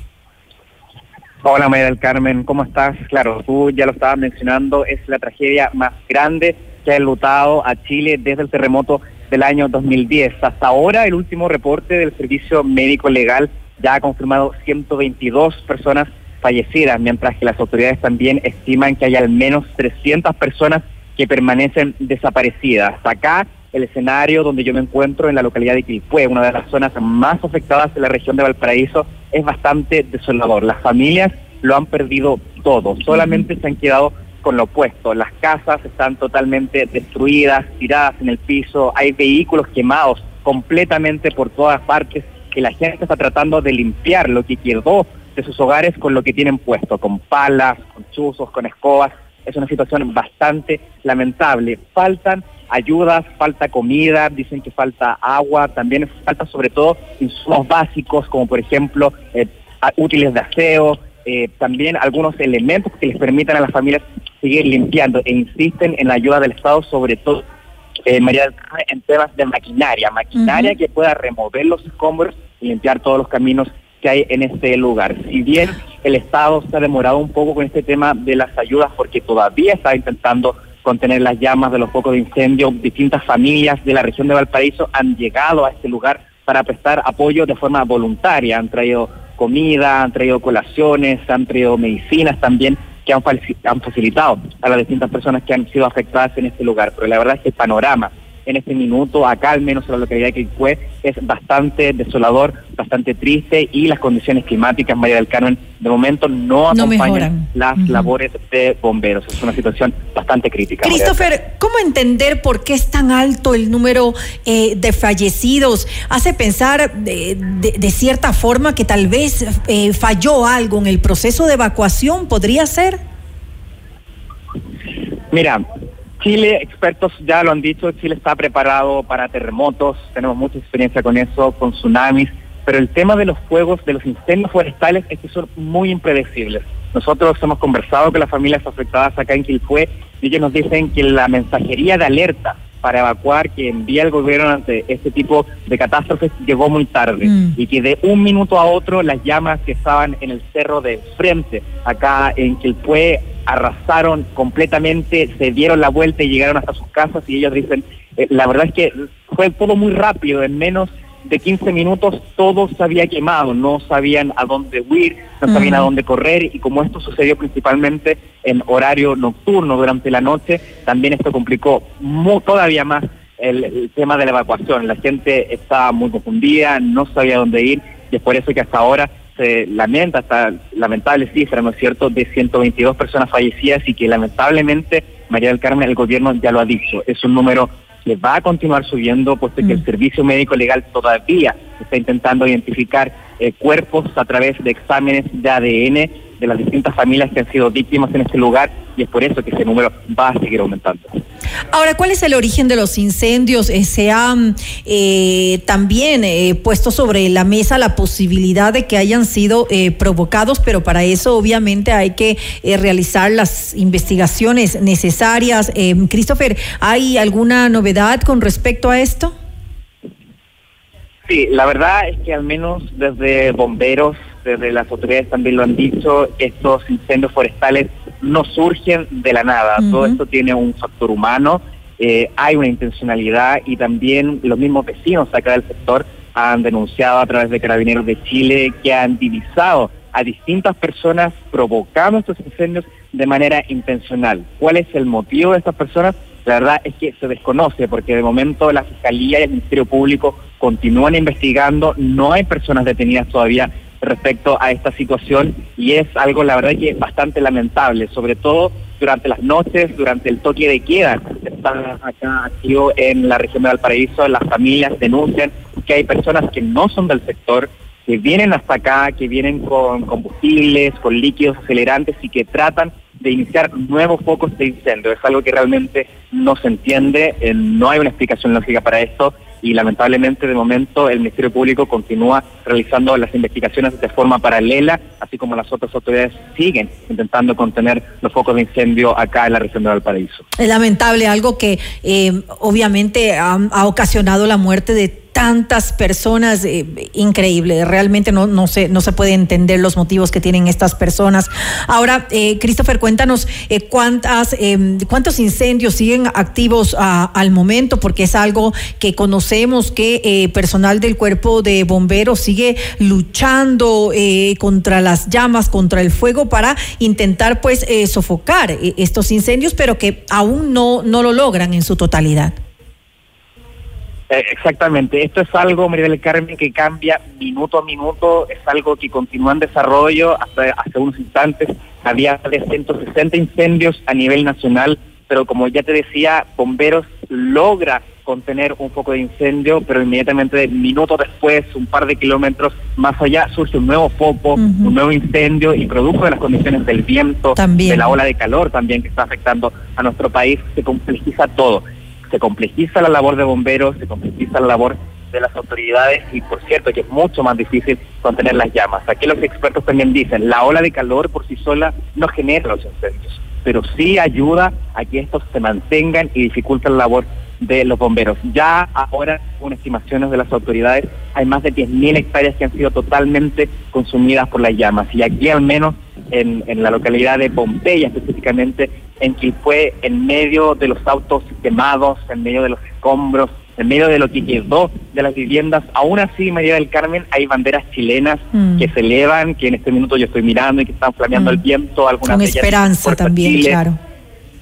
Hola María del Carmen, ¿cómo estás? Claro, tú ya lo estabas mencionando, es la tragedia más grande que ha enlutado a Chile desde el terremoto del año 2010. Hasta ahora, el último reporte del Servicio Médico Legal ya ha confirmado 122 personas fallecidas, mientras que las autoridades también estiman que hay al menos 300 personas que permanecen desaparecidas. Acá, el escenario donde yo me encuentro en la localidad de Quilpué, una de las zonas más afectadas de la región de Valparaíso, es bastante desolador. Las familias lo han perdido todo, solamente se han quedado con lo opuesto. Las casas están totalmente destruidas, tiradas en el piso, hay vehículos quemados completamente por todas partes que la gente está tratando de limpiar lo que quedó de sus hogares con lo que tienen puesto, con palas, con chuzos, con escobas. Es una situación bastante lamentable. Faltan ayudas, falta comida, dicen que falta agua, también falta sobre todo insumos básicos como por ejemplo eh, útiles de aseo, eh, también algunos elementos que les permitan a las familias seguir limpiando e insisten en la ayuda del Estado sobre todo eh, María en temas de maquinaria, maquinaria que pueda remover los escombros y limpiar todos los caminos que hay en este lugar. Si bien el Estado se ha demorado un poco con este tema de las ayudas porque todavía está intentando contener las llamas de los focos de incendio, distintas familias de la región de Valparaíso han llegado a este lugar para prestar apoyo de forma voluntaria, han traído comida, han traído colaciones, han traído medicinas también que han, han facilitado a las distintas personas que han sido afectadas en este lugar. Pero la verdad es que el panorama en este minuto, acá al menos en la localidad de Quilpué, es bastante desolador, bastante triste y las condiciones climáticas, María del Carmen, de momento no acompañan las labores de bomberos. Es una situación bastante crítica. Christopher, ¿cómo entender por qué es tan alto el número eh, de fallecidos? Hace pensar de, cierta forma que tal vez eh, falló algo en el proceso de evacuación, ¿podría ser? Mira, Chile, expertos ya lo han dicho, Chile está preparado para terremotos, tenemos mucha experiencia con eso, con tsunamis, pero el tema de los fuegos, de los incendios forestales, es que son muy impredecibles. Nosotros hemos conversado con las familias afectadas acá en Quilpué y ellos nos dicen que la mensajería de alerta para evacuar que envía el gobierno ante este tipo de catástrofes llegó muy tarde mm. y que de un minuto a otro las llamas que estaban en el cerro de frente acá en Quilpué arrasaron completamente, se dieron la vuelta y llegaron hasta sus casas y ellos dicen, eh, la verdad es que fue todo muy rápido, en menos de 15 minutos todo se había quemado, no sabían a dónde huir, no sabían a dónde correr y como esto sucedió principalmente en horario nocturno durante la noche, también esto complicó todavía más el, tema de la evacuación. La gente estaba muy confundida, no sabía dónde ir y es por eso que hasta ahora se lamenta, hasta lamentable cifra, ¿no es cierto?, de 122 personas fallecidas y que lamentablemente, María del Carmen, el gobierno ya lo ha dicho, es un número que va a continuar subiendo, puesto que el mm. Servicio Médico Legal todavía está intentando identificar eh, cuerpos a través de exámenes de ADN de las distintas familias que han sido víctimas en este lugar y es por eso que ese número va a seguir aumentando. Ahora, ¿cuál es el origen de los incendios? Eh, se ha eh, también eh, puesto sobre la mesa la posibilidad de que hayan sido provocados, pero para eso obviamente hay que realizar las investigaciones necesarias. Christopher, ¿hay alguna novedad con respecto a esto? Sí, la verdad es que al menos desde bomberos, desde las autoridades también lo han dicho, estos incendios forestales no surgen de la nada, todo esto tiene un factor humano, eh, hay una intencionalidad y también los mismos vecinos acá del sector han denunciado a través de Carabineros de Chile que han divisado a distintas personas provocando estos incendios de manera intencional. ¿Cuál es el motivo de estas personas? La verdad es que se desconoce porque de momento la Fiscalía y el Ministerio Público continúan investigando, no hay personas detenidas todavía respecto a esta situación y es algo la verdad que es bastante lamentable, sobre todo durante las noches, durante el toque de queda. Está acá activo en la región de Valparaíso, las familias denuncian que hay personas que no son del sector, que vienen hasta acá, que vienen con combustibles, con líquidos acelerantes y que tratan de iniciar nuevos focos de incendio. Es algo que realmente no se entiende, eh, no hay una explicación lógica para esto y lamentablemente de momento el Ministerio Público continúa realizando las investigaciones de forma paralela, así como las otras autoridades siguen intentando contener los focos de incendio acá en la región de Valparaíso. Es lamentable, algo que eh, obviamente ha ocasionado la muerte de tantas personas, eh, increíble, realmente no, no, se, no se puede entender los motivos que tienen estas personas. Ahora, eh, Christopher, cuéntanos eh, cuántas, em, cuántos incendios siguen activos al momento, porque es algo que conocemos que personal del cuerpo de bomberos sigue luchando contra las llamas, contra el fuego, para intentar pues sofocar estos incendios, pero que aún no, no lo logran en su totalidad. Eh, exactamente, esto es algo, María del Carmen, que cambia minuto a minuto, es algo que continúa en desarrollo, hasta hace unos instantes. Había de 160 incendios a nivel nacional, pero como ya te decía, bomberos logra contener un foco de incendio, pero inmediatamente minutos después, un par de kilómetros más allá, surge un nuevo foco, un nuevo incendio y producto de las condiciones del viento, de la ola de calor también que está afectando a nuestro país, se complejiza todo. Se complejiza la labor de bomberos, se complejiza la labor de las autoridades y por cierto que es mucho más difícil contener las llamas. Aquí los expertos también dicen, la ola de calor por sí sola no genera los incendios, pero sí ayuda a que estos se mantengan y dificultan la labor de los bomberos. Ya ahora, con estimaciones de las autoridades, hay más de 10.000 hectáreas que han sido totalmente consumidas por las llamas y aquí al menos en, en la localidad de Pompeya específicamente en fue en medio de los autos quemados, en medio de los escombros, en medio de lo que quedó de las viviendas. Aún así, María del Carmen, hay banderas chilenas mm. que se elevan, que en este minuto yo estoy mirando y que están flameando el mm. viento. Algunas Con esperanza también, claro.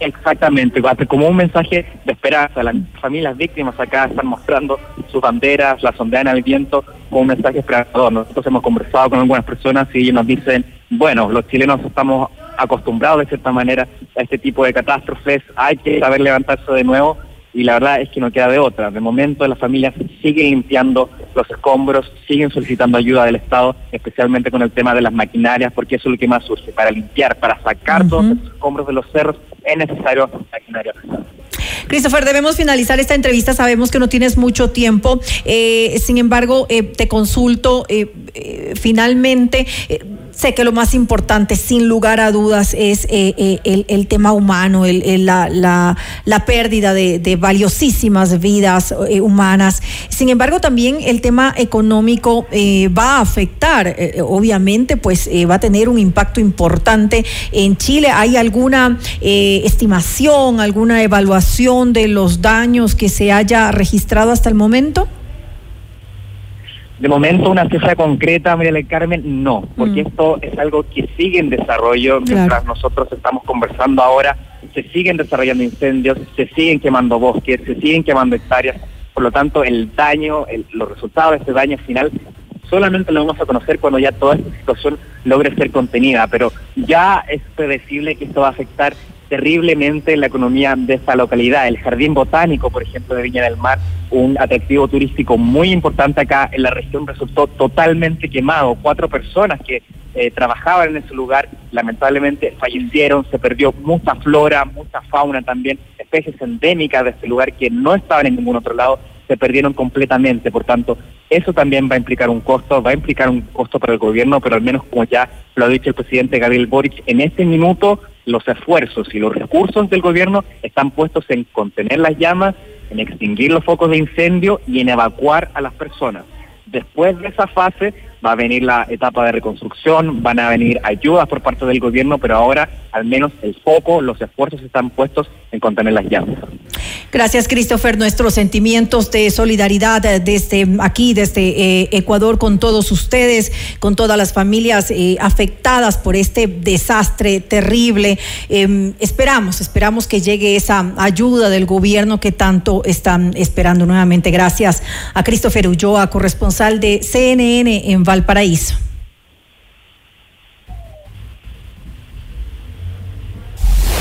Exactamente, como un mensaje de esperanza. Las familias víctimas acá están mostrando sus banderas, la sondean al viento, como un mensaje esperanzador. Nosotros hemos conversado con algunas personas y nos dicen, bueno, los chilenos estamos acostumbrados de cierta manera a este tipo de catástrofes, hay que saber levantarse de nuevo y la verdad es que no queda de otra. De momento las familias siguen limpiando los escombros, siguen solicitando ayuda del Estado, especialmente con el tema de las maquinarias, porque eso es lo que más surge. Para limpiar, para sacar todos los escombros de los cerros, es necesario maquinaria Christopher, debemos finalizar esta entrevista. Sabemos que no tienes mucho tiempo. Eh, sin embargo, eh, te consulto eh, finalmente sé que lo más importante, sin lugar a dudas, es el, tema humano, el, la, la, pérdida de, valiosísimas vidas humanas. Sin embargo, también el tema económico va a afectar, obviamente, pues va a tener un impacto importante en Chile. ¿Hay alguna estimación, alguna evaluación? de los daños que se haya registrado hasta el momento? De momento, una cifra concreta, María del Carmen, no, porque mm. esto es algo que sigue en desarrollo. Mientras nosotros estamos conversando ahora, se siguen desarrollando incendios, se siguen quemando bosques, se siguen quemando hectáreas. Por lo tanto, el daño, los resultados de este daño final, solamente lo vamos a conocer cuando ya toda esta situación logre ser contenida. Pero ya es predecible que esto va a afectar terriblemente la economía de esta localidad. El Jardín Botánico, por ejemplo, de Viña del Mar, un atractivo turístico muy importante acá en la región, resultó totalmente quemado. Cuatro personas que eh, trabajaban en ese lugar lamentablemente fallecieron, se perdió mucha flora, mucha fauna también, especies endémicas de este lugar que no estaban en ningún otro lado, se perdieron completamente. Por tanto, eso también va a implicar un costo, va a implicar un costo para el gobierno, pero al menos como ya lo ha dicho el presidente Gabriel Boric, en este minuto los esfuerzos y los recursos del gobierno están puestos en contener las llamas, en extinguir los focos de incendio y en evacuar a las personas. Después de esa fase va a venir la etapa de reconstrucción, van a venir ayudas por parte del gobierno, pero ahora al menos el foco, los esfuerzos están puestos en contener las llamas. Gracias, Christopher. Nuestros sentimientos de solidaridad desde aquí, desde eh, Ecuador, con todos ustedes, con todas las familias eh, afectadas por este desastre terrible. Em, esperamos, esperamos que llegue esa ayuda del gobierno que tanto están esperando nuevamente. Gracias a Christopher Ulloa, corresponsal de CNN en Valparaíso.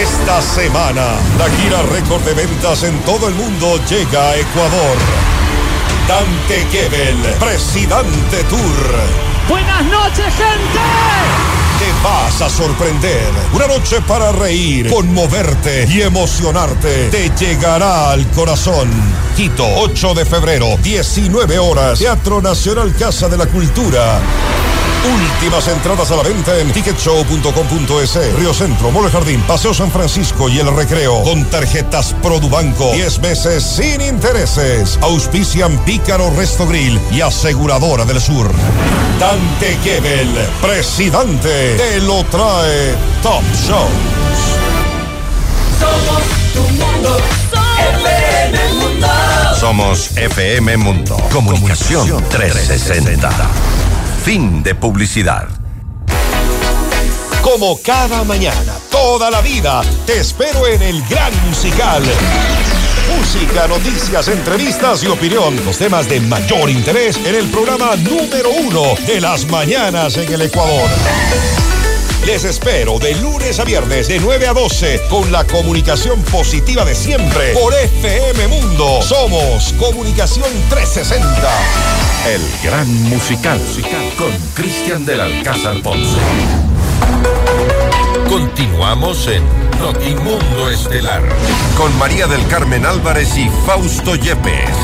Esta semana, la gira récord de ventas en todo el mundo llega a Ecuador. Dante Gebel, Presidente Tour. Buenas noches, gente. Te vas a sorprender. Una noche para reír, conmoverte y emocionarte. Te llegará al corazón. Quito, 8 de febrero, 19 horas. Teatro Nacional Casa de la Cultura. Últimas entradas a la venta en ticketshow.com.es. Río Centro, Mole Jardín, Paseo San Francisco y El Recreo. Con tarjetas Produbanco. 10 meses sin intereses. Auspician Pícaro Resto Grill y Aseguradora del Sur. Dante Gebel, presidente, te lo trae Top Shows. Somos tu mundo. FM Mundo. Somos FM Mundo. Comunicación 360. Fin de publicidad. Como cada mañana, toda la vida, te espero en el gran musical. Música, noticias, entrevistas y opinión. Los temas de mayor interés en el programa número uno de las mañanas en el Ecuador. Les espero de lunes a viernes de 9 a 12 con la comunicación positiva de siempre por FM Mundo. Somos Comunicación 360. El gran musical con Cristian del Alcázar Ponce. Continuamos en Notimundo Estelar con María del Carmen Álvarez y Fausto Yepes.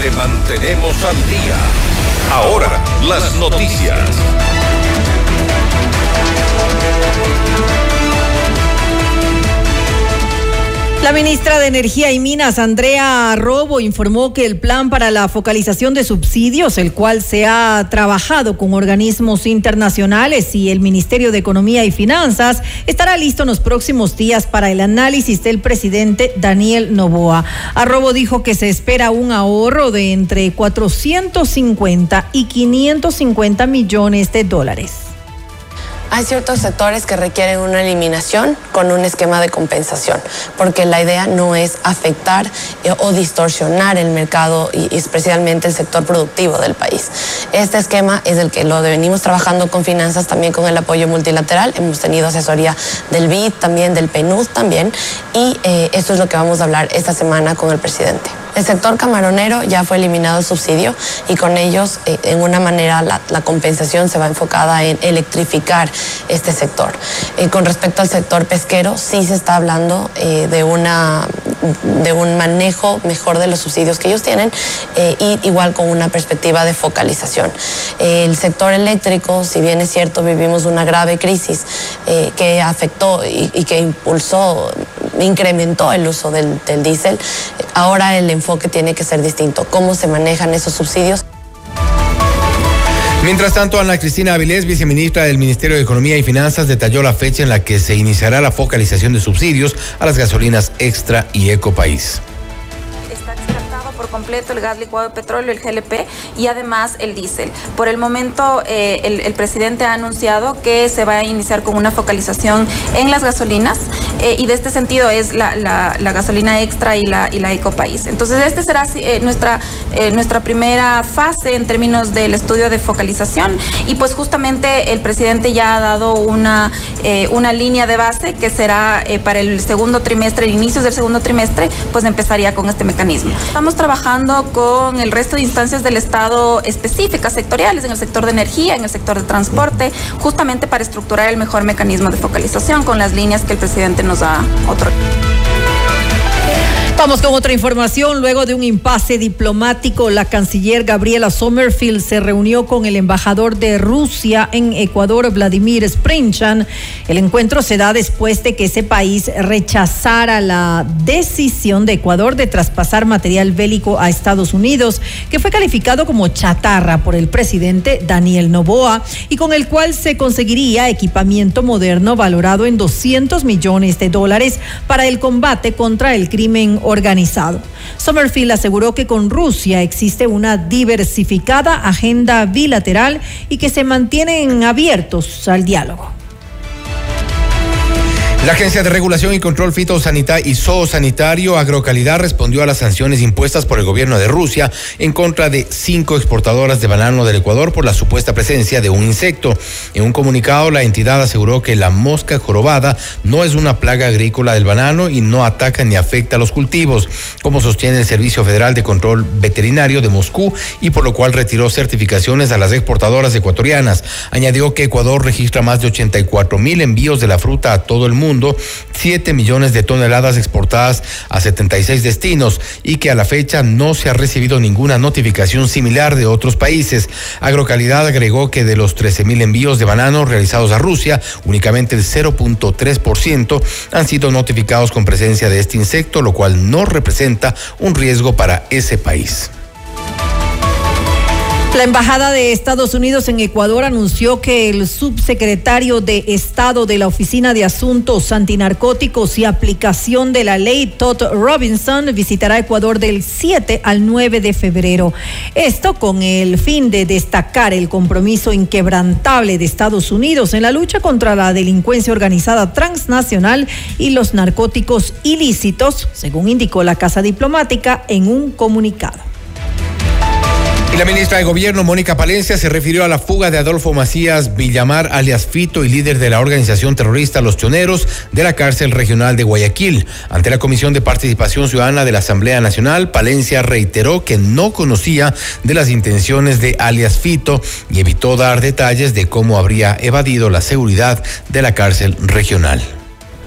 Le mantenemos al día. Ahora, las noticias. La ministra de Energía y Minas, Andrea Robo, informó que el plan para la focalización de subsidios, el cual se ha trabajado con organismos internacionales y el Ministerio de Economía y Finanzas, estará listo en los próximos días para el análisis del presidente Daniel Novoa. Robo dijo que se espera un ahorro de entre 450 y 550 millones de dólares. Hay ciertos sectores que requieren una eliminación con un esquema de compensación, porque la idea no es afectar eh, o distorsionar el mercado y, especialmente el sector productivo del país. Este esquema es el que lo venimos trabajando con finanzas, también con el apoyo multilateral. Hemos tenido asesoría del BID, también del PNUD también, y eh, esto es lo que vamos a hablar esta semana con el presidente. El sector camaronero ya fue eliminado el subsidio y con ellos, eh, en una manera, la, compensación se va enfocada en electrificar este sector. Eh, con respecto al sector pesquero, sí se está hablando eh, de, una, de un manejo mejor de los subsidios que ellos tienen y igual con una perspectiva de focalización. el sector eléctrico, si bien es cierto, vivimos una grave crisis que afectó y, que impulsó, incrementó el uso del, del diésel, ahora el enfoque tiene que ser distinto. ¿Cómo se manejan esos subsidios? Mientras tanto, Ana Cristina Avilés, viceministra del Ministerio de Economía y Finanzas, detalló la fecha en la que se iniciará la focalización de subsidios a las gasolinas Extra y Ecopaís. Completo el gas licuado de petróleo, el GLP y además el diésel. Por el momento, eh, el, el, presidente ha anunciado que se va a iniciar con una focalización en las gasolinas eh, y de este sentido es la, la, la, gasolina extra y la, y la Ecopaís. Entonces, este será eh, nuestra, nuestra primera fase en términos del estudio de focalización y pues justamente el presidente ya ha dado una, una línea de base que será para el segundo trimestre, inicios del segundo trimestre, pues empezaría con este mecanismo. Estamos trabajando con el resto de instancias del Estado específicas, sectoriales, en el sector de energía, en el sector de transporte, justamente para estructurar el mejor mecanismo de focalización con las líneas que el presidente nos ha otorgado. Vamos con otra información. Luego de un impasse diplomático, la canciller Gabriela Sommerfield se reunió con el embajador de Rusia en Ecuador, Vladimir Sprinchan. El encuentro se da después de que ese país rechazara la decisión de Ecuador de traspasar material bélico a Estados Unidos, que fue calificado como chatarra por el presidente Daniel Novoa y con el cual se conseguiría equipamiento moderno valorado en 200 millones de dólares para el combate contra el crimen organizado. Sommerfield aseguró que con Rusia existe una diversificada agenda bilateral y que se mantienen abiertos al diálogo. La Agencia de Regulación y Control Fitosanitario y Zoosanitario Agrocalidad respondió a las sanciones impuestas por el gobierno de Rusia en contra de cinco exportadoras de banano del Ecuador por la supuesta presencia de un insecto. En un comunicado, la entidad aseguró que la mosca jorobada no es una plaga agrícola del banano y no ataca ni afecta a los cultivos, como sostiene el Servicio Federal de Control Veterinario de Moscú y por lo cual retiró certificaciones a las exportadoras ecuatorianas. Añadió que Ecuador registra más de 84 mil envíos de la fruta a todo el mundo mundo, 7 millones de toneladas exportadas a 76 destinos y que a la fecha no se ha recibido ninguna notificación similar de otros países. Agrocalidad agregó que de los 13 mil envíos de bananos realizados a Rusia, únicamente el 0.3% han sido notificados con presencia de este insecto, lo cual no representa un riesgo para ese país. La Embajada de Estados Unidos en Ecuador anunció que el subsecretario de Estado de la Oficina de Asuntos Antinarcóticos y Aplicación de la Ley, Todd Robinson, visitará Ecuador del 7 al 9 de febrero. Esto con el fin de destacar el compromiso inquebrantable de Estados Unidos en la lucha contra la delincuencia organizada transnacional y los narcóticos ilícitos, según indicó la Casa Diplomática en un comunicado. La ministra de Gobierno, Mónica Palencia, se refirió a la fuga de Adolfo Macías Villamar, alias Fito, y líder de la organización terrorista Los Choneros, de la cárcel regional de Guayaquil. Ante la Comisión de Participación Ciudadana de la Asamblea Nacional, Palencia reiteró que no conocía de las intenciones de alias Fito y evitó dar detalles de cómo habría evadido la seguridad de la cárcel regional.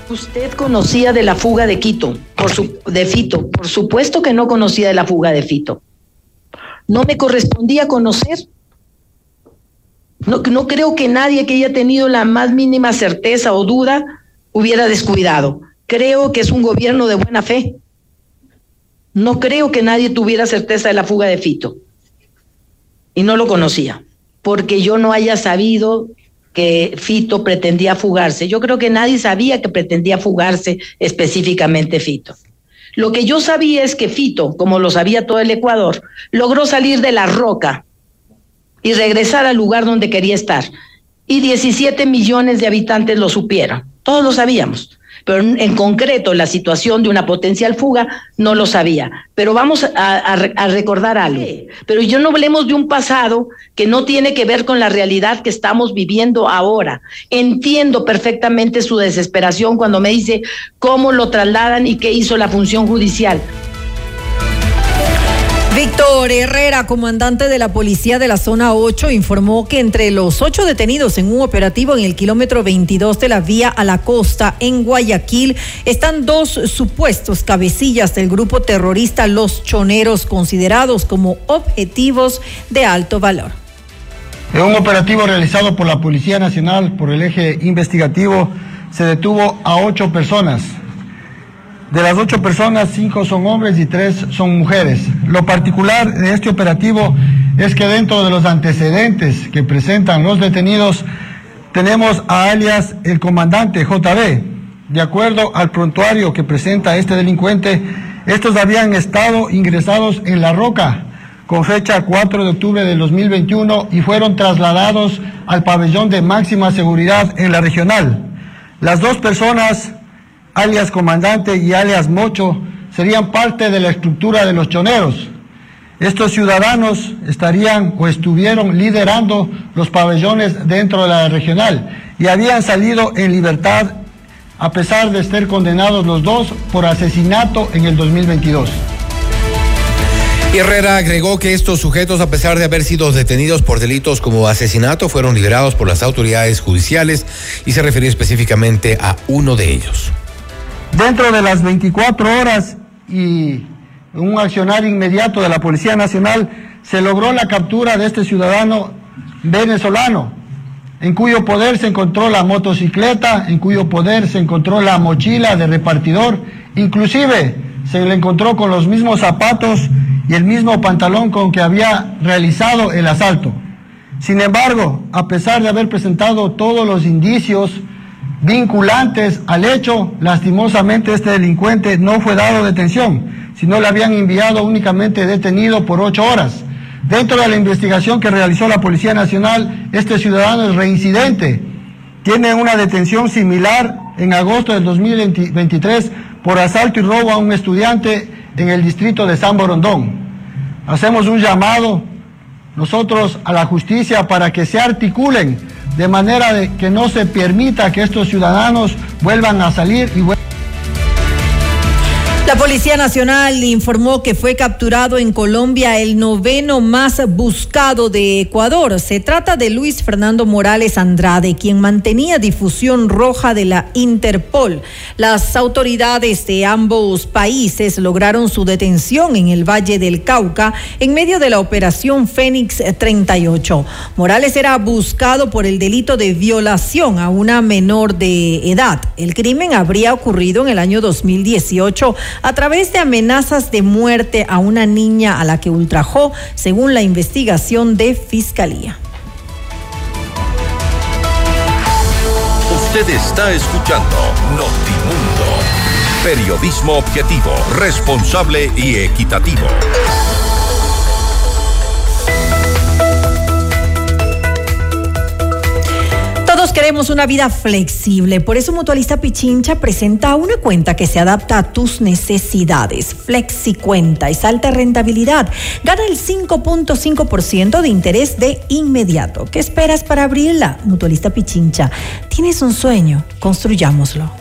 Usted conocía de la fuga de Quito, por su, de Fito. Por supuesto que no conocía de la fuga de Fito no me correspondía conocer. No, creo que nadie que haya tenido la más mínima certeza o duda hubiera descuidado. Creo que es un gobierno de buena fe. No creo que nadie tuviera certeza de la fuga de Fito. Y no lo conocía, porque yo no haya sabido que Fito pretendía fugarse. Yo creo que nadie sabía que pretendía fugarse específicamente Fito. Lo que yo sabía es que Fito, como lo sabía todo el Ecuador, logró salir de la roca y regresar al lugar donde quería estar. Y 17 millones de habitantes lo supieron. Todos lo sabíamos pero en, concreto la situación de una potencial fuga no lo sabía. Pero vamos a, recordar algo. Pero yo no hablemos de un pasado que no tiene que ver con la realidad que estamos viviendo ahora. Entiendo perfectamente su desesperación cuando me dice cómo lo trasladan y qué hizo la función judicial. Víctor Herrera, comandante de la policía de la zona 8, informó que entre los ocho detenidos en un operativo en el kilómetro 22 de la vía a la costa en Guayaquil están dos supuestos cabecillas del grupo terrorista Los Choneros, considerados como objetivos de alto valor. En un operativo realizado por la Policía Nacional por el eje investigativo, se detuvo a ocho personas de las ocho personas, cinco son hombres y tres son mujeres. Lo particular de este operativo es que dentro de los antecedentes que presentan los detenidos, tenemos a alias el comandante JB. De acuerdo al prontuario que presenta este delincuente, Estos habían estado ingresados en La Roca con fecha 4 de octubre del 2021 y fueron trasladados al pabellón de máxima seguridad en la regional. Las dos personas, alias comandante y alias Mocho, serían parte de la estructura de los choneros. Estos ciudadanos estarían o estuvieron liderando los pabellones dentro de la regional y habían salido en libertad a pesar de ser condenados los dos por asesinato en el 2022. Herrera agregó que estos sujetos, a pesar de haber sido detenidos por delitos como asesinato, fueron liberados por las autoridades judiciales y se refirió específicamente a uno de ellos. Dentro de las 24 horas y un accionar inmediato de la Policía Nacional, se logró la captura de este ciudadano venezolano, en cuyo poder se encontró la motocicleta, en cuyo poder se encontró la mochila de repartidor, inclusive se le encontró con los mismos zapatos y el mismo pantalón con que había realizado el asalto. Sin embargo, a pesar de haber presentado todos los indicios vinculantes al hecho, lastimosamente este delincuente no fue dado detención, sino le habían enviado únicamente detenido por ocho horas. Dentro de la investigación que realizó la Policía Nacional, este ciudadano es reincidente. Tiene una detención similar en agosto del 2023 por asalto y robo a un estudiante en el distrito de San Borondón. Hacemos un llamado nosotros a la justicia para que se articulen de manera de que no se permita que estos ciudadanos vuelvan a salir y vuelvan la Policía Nacional informó que fue capturado en Colombia el noveno más buscado de Ecuador. Se trata de Luis Fernando Morales Andrade, quien mantenía difusión roja de la Interpol. Las autoridades de ambos países lograron su detención en el Valle del Cauca en medio de la operación Fénix 38. Morales era buscado por el delito de violación a una menor de edad. El crimen habría ocurrido en el año 2018 a través de amenazas de muerte a una niña a la que ultrajó, según la investigación de Fiscalía. Usted está escuchando Notimundo. Periodismo objetivo, responsable y equitativo. Queremos una vida flexible, por eso Mutualista Pichincha presenta una cuenta que se adapta a tus necesidades. Flexi cuenta es alta rentabilidad. Gana el 5.5% de interés de inmediato. ¿Qué esperas para abrirla? Mutualista Pichincha. Tienes un sueño, construyámoslo.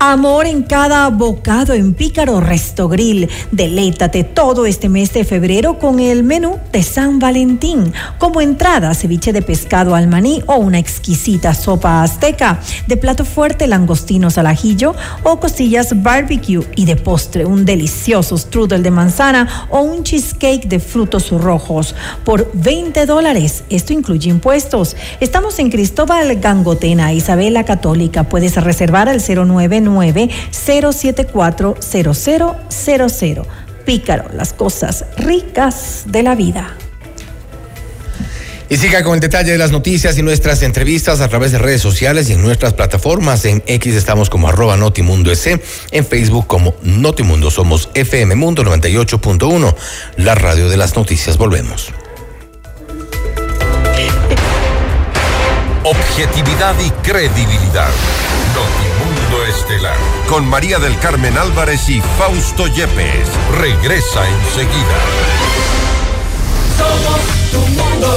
Amor en cada bocado en Pícaro Resto Grill. Deleítate todo este mes de febrero con el menú de San Valentín. Como entrada, ceviche de pescado al maní o una exquisita sopa azteca. De plato fuerte, langostinos al ajillo o costillas barbecue. Y de postre, un delicioso strudel de manzana o un cheesecake de frutos rojos. Por 20 dólares. Esto incluye impuestos. Estamos en Cristóbal Gangotena, Isabela Católica. Puedes reservar al 099 074 0000. Pícaro, las cosas ricas de la vida. Y siga con el detalle de las noticias y nuestras entrevistas a través de redes sociales y en nuestras plataformas. En X estamos como arroba Notimundo S, en Facebook como Notimundo. Somos FM Mundo 98.1, la radio de las noticias. Volvemos. Objetividad y credibilidad. Notimundo Estelar. Con María del Carmen Álvarez y Fausto Yepes. Regresa enseguida. Somos tu mundo.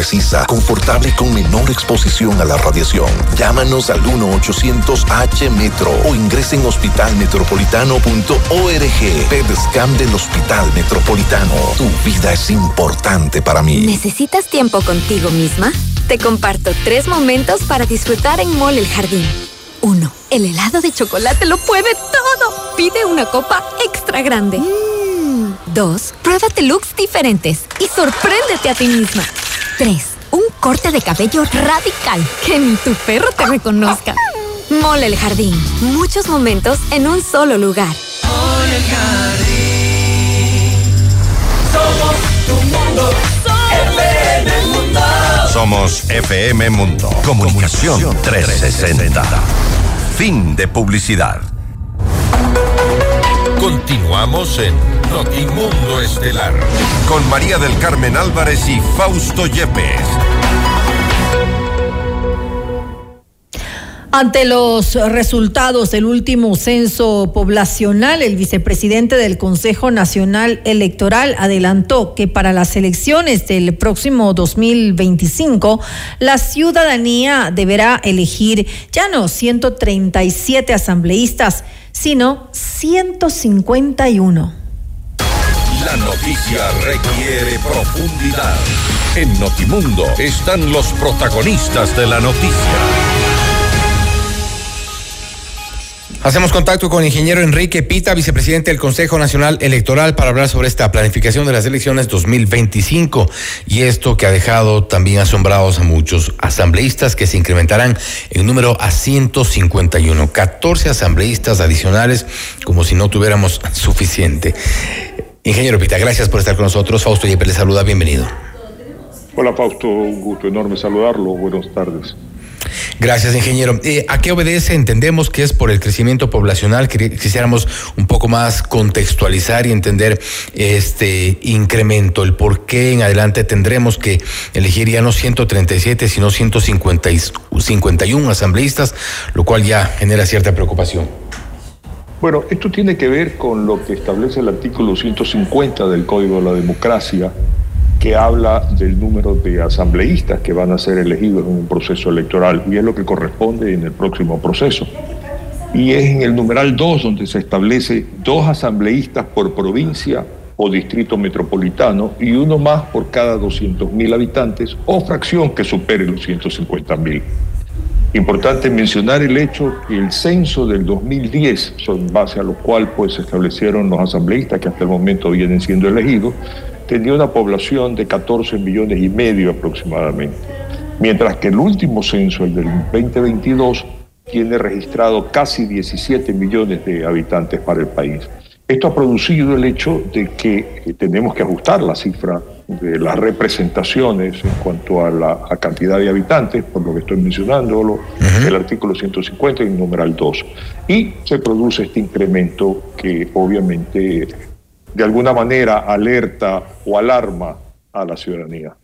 precisa, confortable y con menor exposición a la radiación. Llámanos al 1-800-H-METRO o ingresen en hospitalmetropolitano.org. PEDSCAM del Hospital Metropolitano. Tu vida es importante para mí. ¿Necesitas tiempo contigo misma? Te comparto tres momentos para disfrutar en Mall El Jardín. Uno, El helado de chocolate lo puede todo. Pide una copa extra grande. Mm. Dos, Pruébate looks diferentes y sorpréndete a ti misma. Tres, Un corte de cabello radical. Que ni tu perro te reconozca. Mole el Jardín. Muchos momentos en un solo lugar. Mole el Jardín. Somos tu mundo. FM Mundo. Somos FM Mundo. Comunicación 360. Fin de publicidad. Continuamos en Notimundo Estelar con María del Carmen Álvarez y Fausto Yepes. Ante los resultados del último censo poblacional, el vicepresidente del Consejo Nacional Electoral adelantó que para las elecciones del próximo 2025, la ciudadanía deberá elegir ya no 137 asambleístas, sino 151. La noticia requiere profundidad. En Notimundo están los protagonistas de la noticia. Hacemos contacto con el ingeniero Enrique Pita, vicepresidente del Consejo Nacional Electoral, para hablar sobre esta planificación de las elecciones 2025 y esto que ha dejado también asombrados a muchos asambleístas que se incrementarán en número a 151, 14 asambleístas adicionales como si no tuviéramos suficiente. Ingeniero Pita, gracias por estar con nosotros. Fausto Yepes le saluda, bienvenido. Hola Fausto, un gusto enorme saludarlo. Buenas tardes. Gracias, ingeniero. Eh, ¿A qué obedece? Entendemos que es por el crecimiento poblacional. Quisiéramos un poco más contextualizar y entender este incremento, el por qué en adelante tendremos que elegir ya no 137, sino 151 asambleístas, lo cual ya genera cierta preocupación. Bueno, esto tiene que ver con lo que establece el artículo 150 del Código de la Democracia, que habla del número de asambleístas que van a ser elegidos en un proceso electoral y es lo que corresponde en el próximo proceso. Y es en el numeral 2 donde se establece dos asambleístas por provincia o distrito metropolitano y uno más por cada 200.000 habitantes o fracción que supere los 150.000. Importante mencionar el hecho que el censo del 2010, en base a lo cual pues, se establecieron los asambleístas que hasta el momento vienen siendo elegidos, tenía una población de 14 millones y medio aproximadamente, mientras que el último censo, el del 2022, tiene registrado casi 17 millones de habitantes para el país. Esto ha producido el hecho de que eh, tenemos que ajustar la cifra de las representaciones en cuanto a la cantidad de habitantes, por lo que estoy mencionando, el artículo 150 y el numeral 2. Y se produce este incremento que obviamente de alguna manera alerta o alarma a la ciudadanía.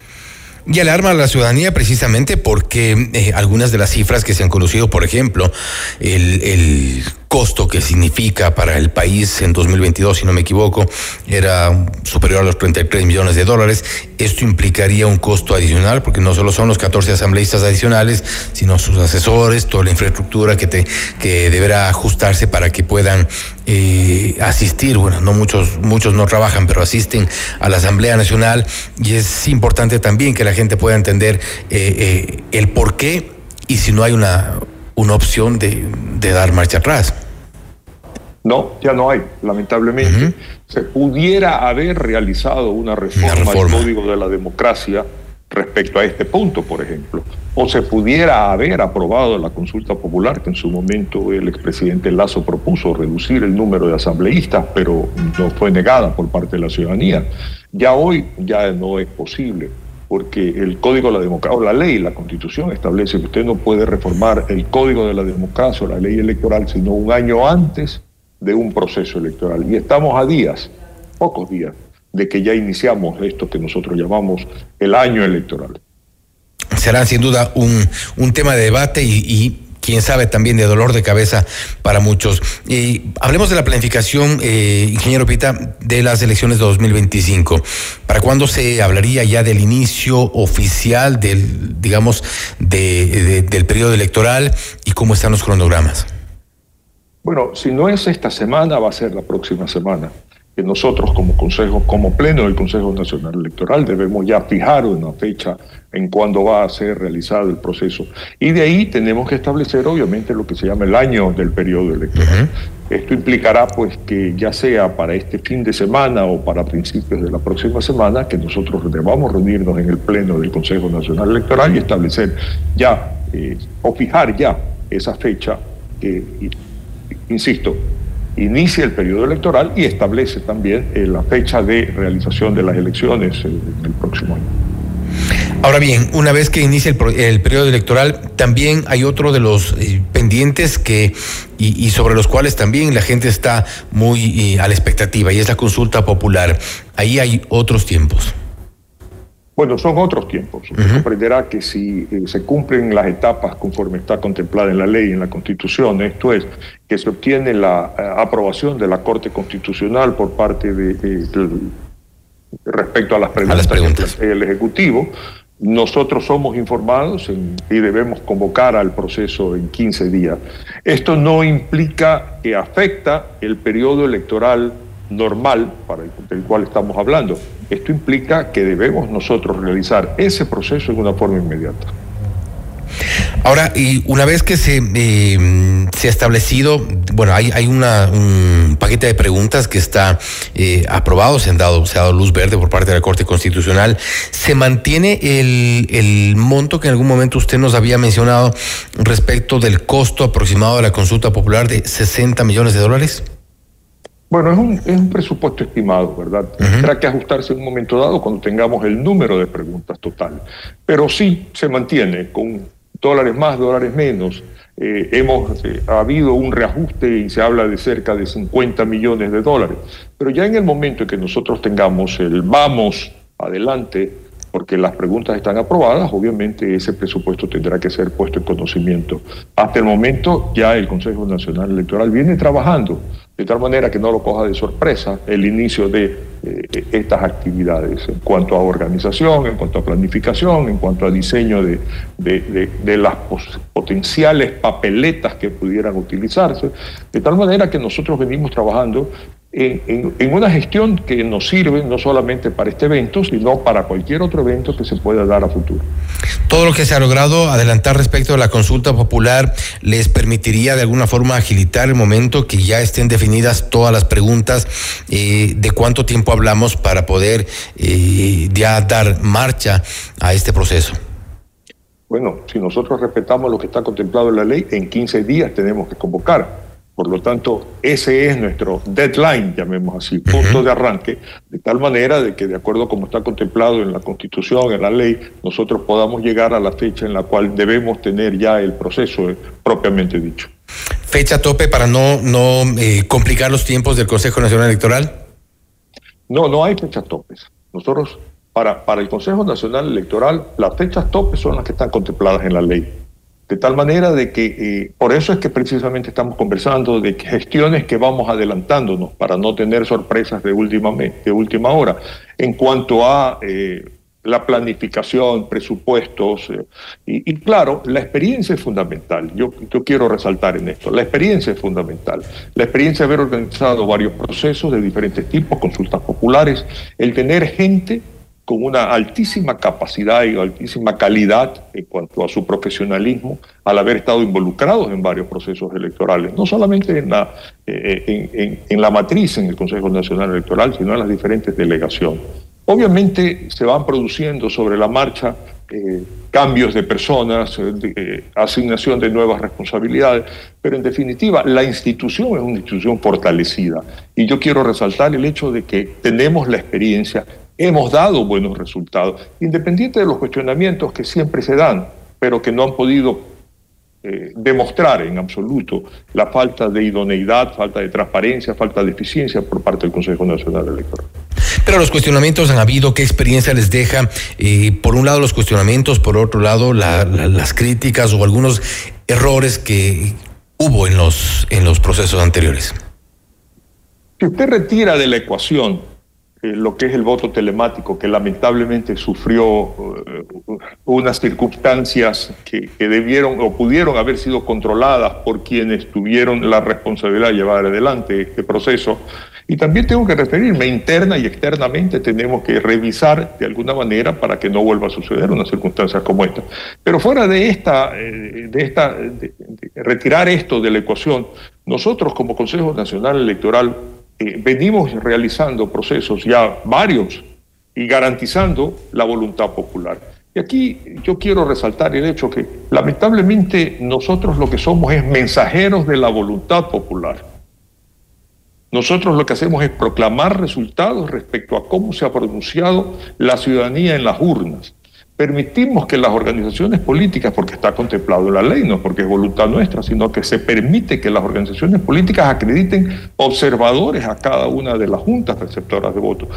Y alarma a la ciudadanía precisamente porque eh, algunas de las cifras que se han conocido, por ejemplo, el, el costo que significa para el país en 2022, si no me equivoco, era superior a los 33 millones de dólares. Esto implicaría un costo adicional, porque no solo son los 14 asambleístas adicionales, sino sus asesores, toda la infraestructura que, te, que deberá ajustarse para que puedan eh, asistir. Bueno, no muchos, muchos no trabajan, pero asisten a la Asamblea Nacional y es importante también que la gente pueda entender eh, eh, el por qué y si no hay una una opción de, dar marcha atrás. No, ya no hay, lamentablemente. Se pudiera haber realizado una reforma, del Código de la Democracia respecto a este punto, por ejemplo. O se pudiera haber aprobado la consulta popular, que en su momento el expresidente Lazo propuso reducir el número de asambleístas, pero no fue negada por parte de la ciudadanía. Ya hoy ya no es posible porque el Código de la Democracia, o la ley, la Constitución establece que usted no puede reformar el Código de la Democracia o la ley electoral sino un año antes de un proceso electoral. Y estamos a días, pocos días, de que ya iniciamos esto que nosotros llamamos el año electoral. Será sin duda un, un tema de debate y, quién sabe también de dolor de cabeza para muchos. Y hablemos de la planificación, eh, ingeniero Pita, de las elecciones de 2025. ¿Para cuándo se hablaría ya del inicio oficial del, digamos, de, de, del periodo electoral y cómo están los cronogramas? Bueno, si no es esta semana, va a ser la próxima semana que nosotros como Consejo, como Pleno del Consejo Nacional Electoral, debemos ya fijar una fecha en cuándo va a ser realizado el proceso. Y de ahí tenemos que establecer, obviamente, lo que se llama el año del periodo electoral. Esto implicará, pues, que ya sea para este fin de semana o para principios de la próxima semana, que nosotros debamos reunirnos en el Pleno del Consejo Nacional Electoral y establecer ya, eh, o fijar ya esa fecha que, insisto, inicia el periodo electoral y establece también eh, la fecha de realización de las elecciones el próximo año. Ahora bien, una vez que inicia el, el periodo electoral, también hay otro de los eh, pendientes que y, y, sobre los cuales también la gente está muy eh, a la expectativa y es la consulta popular. Ahí hay otros tiempos. Bueno, son otros tiempos. Usted uh -huh. comprenderá que si eh, se cumplen las etapas conforme está contemplada en la ley, en la Constitución, esto es, que se obtiene la eh, aprobación de la Corte Constitucional por parte de, de, de respecto a las preguntas, a las preguntas. del Ejecutivo, nosotros somos informados en, y debemos convocar al proceso en 15 días. Esto no implica que afecta el periodo electoral normal para el, del cual estamos hablando. Esto implica que debemos nosotros realizar ese proceso en una forma inmediata. Ahora, y una vez que se, eh, se ha establecido, bueno, hay, hay una, un paquete de preguntas que está eh, aprobado, se, han dado, se ha dado luz verde por parte de la Corte Constitucional. ¿Se mantiene el, el monto que en algún momento usted nos había mencionado respecto del costo aproximado de la consulta popular de 60 millones de dólares? Bueno, es un, es un presupuesto estimado, ¿verdad? Uh -huh. Tendrá que ajustarse en un momento dado cuando tengamos el número de preguntas total. Pero sí se mantiene con dólares más, dólares menos. Eh, hemos eh, ha habido un reajuste y se habla de cerca de 50 millones de dólares. Pero ya en el momento en que nosotros tengamos el vamos adelante, porque las preguntas están aprobadas, obviamente ese presupuesto tendrá que ser puesto en conocimiento. Hasta el momento ya el Consejo Nacional Electoral viene trabajando de tal manera que no lo coja de sorpresa el inicio de eh, estas actividades en cuanto a organización, en cuanto a planificación, en cuanto a diseño de, de, de, de las potenciales papeletas que pudieran utilizarse, de tal manera que nosotros venimos trabajando en, en, en, una gestión que nos sirve no solamente para este evento, sino para cualquier otro evento que se pueda dar a futuro. Todo lo que se ha logrado adelantar respecto a la consulta popular les permitiría de alguna forma agilitar el momento que ya estén definidas todas las preguntas eh, de cuánto tiempo hablamos para poder eh, ya dar marcha a este proceso. Bueno, si nosotros respetamos lo que está contemplado en la ley, en 15 días tenemos que convocar. Por lo tanto, ese es nuestro deadline, llamemos así, punto de arranque, de tal manera de que de acuerdo a como está contemplado en la Constitución, en la ley, nosotros podamos llegar a la fecha en la cual debemos tener ya el proceso eh, propiamente dicho. ¿Fecha tope para no, no eh, complicar los tiempos del Consejo Nacional Electoral? No, no hay fechas topes. Nosotros, para, para el Consejo Nacional Electoral, las fechas topes son las que están contempladas en la ley. De tal manera de que, eh, por eso es que precisamente estamos conversando de gestiones que vamos adelantándonos para no tener sorpresas de última, de última hora. En cuanto a eh, la planificación, presupuestos, eh, y, y, claro, la experiencia es fundamental. Yo, yo quiero resaltar en esto, la experiencia es fundamental. La experiencia de haber organizado varios procesos de diferentes tipos, consultas populares, el tener gente con una altísima capacidad y altísima calidad en cuanto a su profesionalismo al haber estado involucrados en varios procesos electorales, no solamente en la, eh, en, en la matriz, en el Consejo Nacional Electoral, sino en las diferentes delegaciones. Obviamente se van produciendo sobre la marcha eh, cambios de personas, eh, eh, asignación de nuevas responsabilidades, pero en definitiva la institución es una institución fortalecida. Y yo quiero resaltar el hecho de que tenemos la experiencia, hemos dado buenos resultados, independiente de los cuestionamientos que siempre se dan, pero que no han podido demostrar en absoluto la falta de idoneidad, falta de transparencia, falta de eficiencia por parte del Consejo Nacional Electoral. Pero los cuestionamientos han habido, ¿qué experiencia les deja? Eh, por un lado los cuestionamientos, por otro lado las críticas o algunos errores que hubo en los, en los procesos anteriores. Si usted retira de la ecuación eh, lo que es el voto telemático, que lamentablemente sufrió eh, unas circunstancias que, debieron o pudieron haber sido controladas por quienes tuvieron la responsabilidad de llevar adelante este proceso. Y también tengo que referirme interna y externamente, tenemos que revisar de alguna manera para que no vuelva a suceder una circunstancia como esta. Pero fuera de esta, eh, de esta, retirar esto de la ecuación, nosotros como Consejo Nacional Electoral eh, venimos realizando procesos ya varios y garantizando la voluntad popular. Y aquí yo quiero resaltar el hecho que lamentablemente nosotros lo que somos es mensajeros de la voluntad popular. Nosotros lo que hacemos es proclamar resultados respecto a cómo se ha pronunciado la ciudadanía en las urnas permitimos que las organizaciones políticas, porque está contemplado en la ley, no porque es voluntad nuestra, sino que se permite que las organizaciones políticas acrediten observadores a cada una de las juntas receptoras de votos.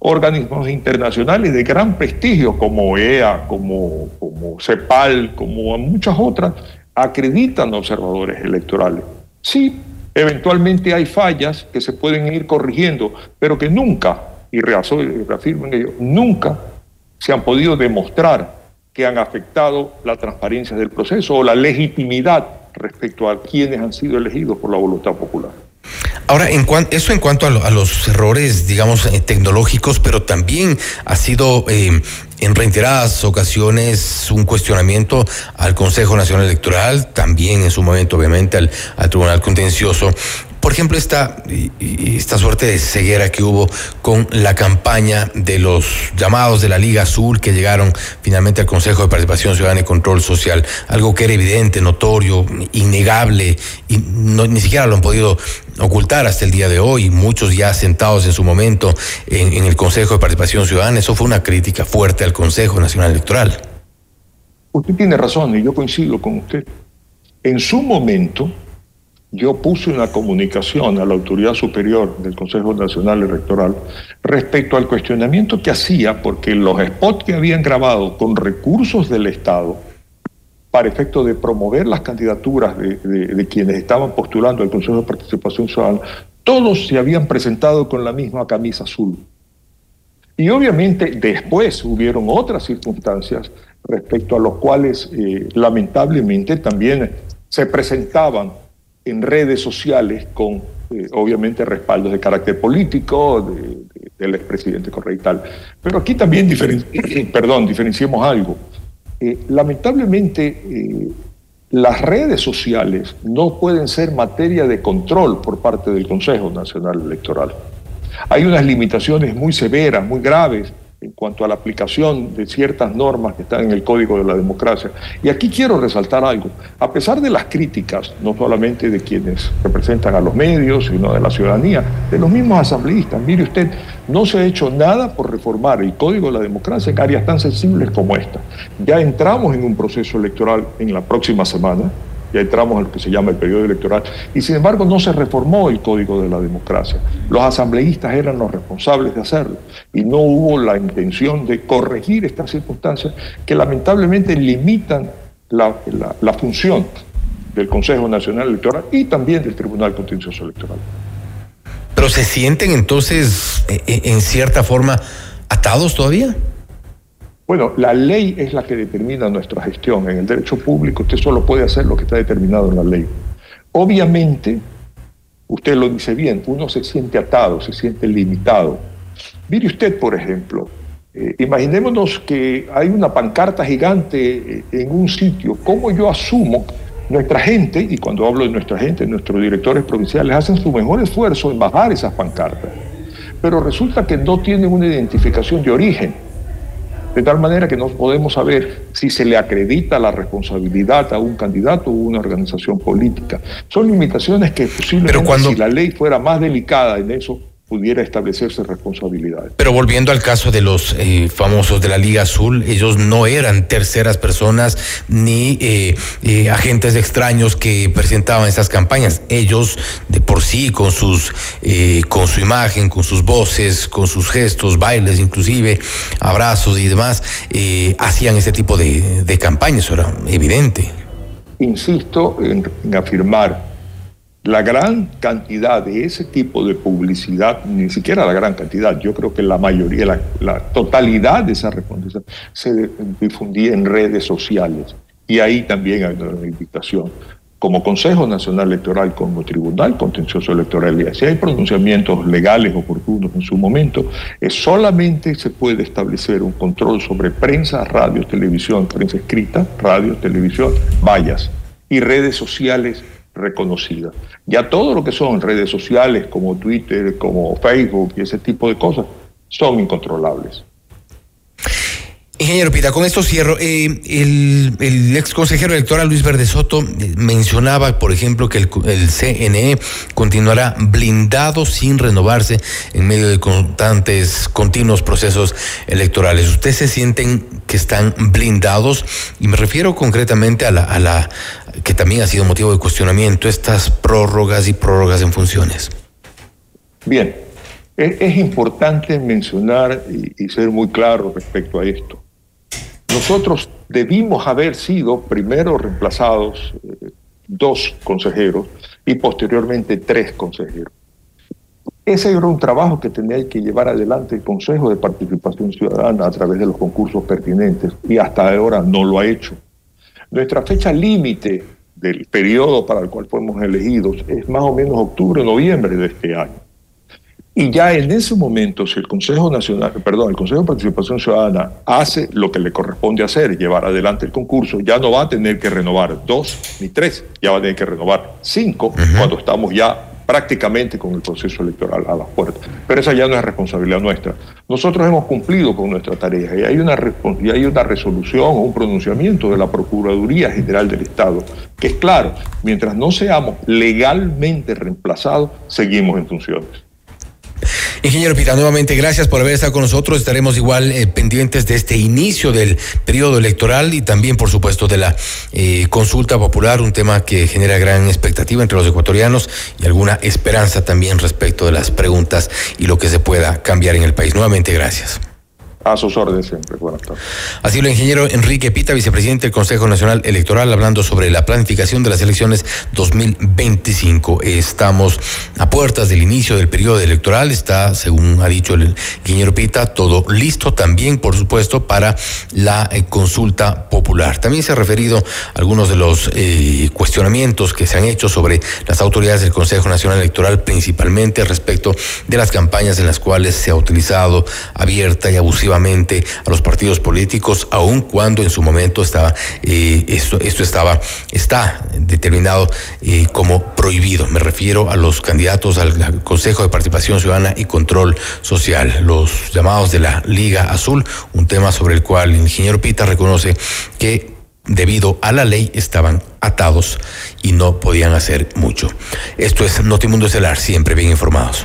Organismos internacionales de gran prestigio como OEA, como, como CEPAL, como muchas otras, acreditan observadores electorales. Sí, eventualmente hay fallas que se pueden ir corrigiendo, pero que nunca, y reafirmen ellos, nunca se han podido demostrar que han afectado la transparencia del proceso o la legitimidad respecto a quienes han sido elegidos por la voluntad popular. Ahora, eso en cuanto a, los errores, digamos, eh, tecnológicos, pero también ha sido eh, en reiteradas ocasiones un cuestionamiento al Consejo Nacional Electoral, también en su momento, obviamente, al, al Tribunal Contencioso por ejemplo, esta, esta suerte de ceguera que hubo con la campaña de los llamados de la Liga Azul que llegaron finalmente al Consejo de Participación Ciudadana y Control Social, algo que era evidente, notorio, innegable, y ni siquiera lo han podido ocultar hasta el día de hoy, muchos ya sentados en su momento en, en el Consejo de Participación Ciudadana, eso fue una crítica fuerte al Consejo Nacional Electoral. Usted tiene razón y yo coincido con usted. En su momento, yo puse una comunicación a la autoridad superior del Consejo Nacional Electoral respecto al cuestionamiento que hacía, porque los spots que habían grabado con recursos del Estado para efecto de promover las candidaturas de, quienes estaban postulando al Consejo de Participación Ciudadana, todos se habían presentado con la misma camisa azul. Y obviamente después hubieron otras circunstancias respecto a los cuales eh, lamentablemente también se presentaban en redes sociales con, eh, obviamente, respaldos de carácter político del expresidente Correa y tal. Pero aquí también, perdón, diferenciemos algo. Eh, lamentablemente, eh, las redes sociales no pueden ser materia de control por parte del Consejo Nacional Electoral. Hay unas limitaciones muy severas, muy graves en cuanto a la aplicación de ciertas normas que están en el Código de la Democracia. Y aquí quiero resaltar algo. A pesar de las críticas, no solamente de quienes representan a los medios, sino de la ciudadanía, de los mismos asambleístas, mire usted, no se ha hecho nada por reformar el Código de la Democracia en áreas tan sensibles como esta. Ya entramos en un proceso electoral en la próxima semana ya entramos en lo que se llama el periodo electoral, y sin embargo no se reformó el código de la democracia. Los asambleístas eran los responsables de hacerlo, y no hubo la intención de corregir estas circunstancias que lamentablemente limitan la, función del Consejo Nacional Electoral y también del Tribunal Contencioso Electoral. Pero se sienten entonces, e, e, en cierta forma, atados todavía. Bueno, la ley es la que determina nuestra gestión. En el derecho público usted solo puede hacer lo que está determinado en la ley. Obviamente, usted lo dice bien, uno se siente atado, se siente limitado. Mire usted, por ejemplo, eh, imaginémonos que hay una pancarta gigante eh, en un sitio. ¿Cómo yo asumo nuestra gente, y cuando hablo de nuestra gente, nuestros directores provinciales hacen su mejor esfuerzo en bajar esas pancartas, pero resulta que no tienen una identificación de origen de tal manera que no podemos saber si se le acredita la responsabilidad a un candidato o una organización política. Son limitaciones que posiblemente si la ley fuera más delicada en eso, pudiera establecerse responsabilidades. Pero volviendo al caso de los eh, famosos de la Liga Azul, ellos no eran terceras personas ni eh, eh, agentes extraños que presentaban esas campañas. Ellos de por sí, con sus, con su imagen, con sus voces, con sus gestos, bailes, inclusive abrazos y demás, hacían ese tipo de, de campañas. Eso era evidente. Insisto en, en afirmar la gran cantidad de ese tipo de publicidad, ni siquiera la gran cantidad, yo creo que la mayoría, la, totalidad de esa respuesta se difundía en redes sociales. Y ahí también hay una invitación. Como Consejo Nacional Electoral, como Tribunal Contencioso Electoral, y si hay pronunciamientos legales oportunos en su momento, es solamente se puede establecer un control sobre prensa, radio, televisión, prensa escrita, radio, televisión, vallas y redes sociales reconocida. Ya todo lo que son redes sociales como Twitter, como Facebook y ese tipo de cosas son incontrolables. Ingeniero Pita, con esto cierro. Eh, el, ex consejero electoral Luis Verde Soto eh, mencionaba, por ejemplo, que el, el, CNE continuará blindado sin renovarse en medio de constantes, continuos procesos electorales. ¿Ustedes se sienten que están blindados? Y me refiero concretamente a la, a la que también ha sido motivo de cuestionamiento, estas prórrogas y prórrogas en funciones. Bien, es, importante mencionar y, ser muy claro respecto a esto. Nosotros debimos haber sido primero reemplazados eh, dos consejeros y posteriormente tres consejeros. Ese era un trabajo que tenía que llevar adelante el Consejo de Participación Ciudadana a través de los concursos pertinentes y hasta ahora no lo ha hecho. Nuestra fecha límite del periodo para el cual fuimos elegidos es más o menos octubre, noviembre de este año. Y ya en ese momento, si el Consejo Nacional, perdón, el Consejo de Participación Ciudadana hace lo que le corresponde hacer, llevar adelante el concurso, ya no va a tener que renovar dos ni tres, ya va a tener que renovar cinco cuando estamos ya prácticamente con el proceso electoral a las puertas. Pero esa ya no es responsabilidad nuestra. Nosotros hemos cumplido con nuestra tarea y hay una, y hay una resolución o un pronunciamiento de la Procuraduría General del Estado que es claro, mientras no seamos legalmente reemplazados, seguimos en funciones. Ingeniero Pita, nuevamente gracias por haber estado con nosotros. Estaremos igual eh, pendientes de este inicio del periodo electoral y también, por supuesto, de la eh, consulta popular, un tema que genera gran expectativa entre los ecuatorianos y alguna esperanza también respecto de las preguntas y lo que se pueda cambiar en el país. Nuevamente, gracias. A sus órdenes siempre. Buenas tardes. Así lo ingeniero Enrique Pita, vicepresidente del Consejo Nacional Electoral, hablando sobre la planificación de las elecciones 2025. Estamos a puertas del inicio del periodo electoral. Está, según ha dicho el ingeniero Pita, todo listo también, por supuesto, para la eh, consulta popular. También se ha referido a algunos de los eh, cuestionamientos que se han hecho sobre las autoridades del Consejo Nacional Electoral, principalmente respecto de las campañas en las cuales se ha utilizado abierta y abusiva a los partidos políticos, aun cuando en su momento estaba eh, esto, estaba está determinado eh, como prohibido. Me refiero a los candidatos al Consejo de Participación Ciudadana y Control Social, los llamados de la Liga Azul, un tema sobre el cual el ingeniero Pita reconoce que debido a la ley estaban atados y no podían hacer mucho. Esto es Notimundo Estelar, siempre bien informados.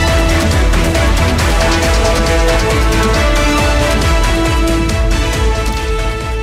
Thank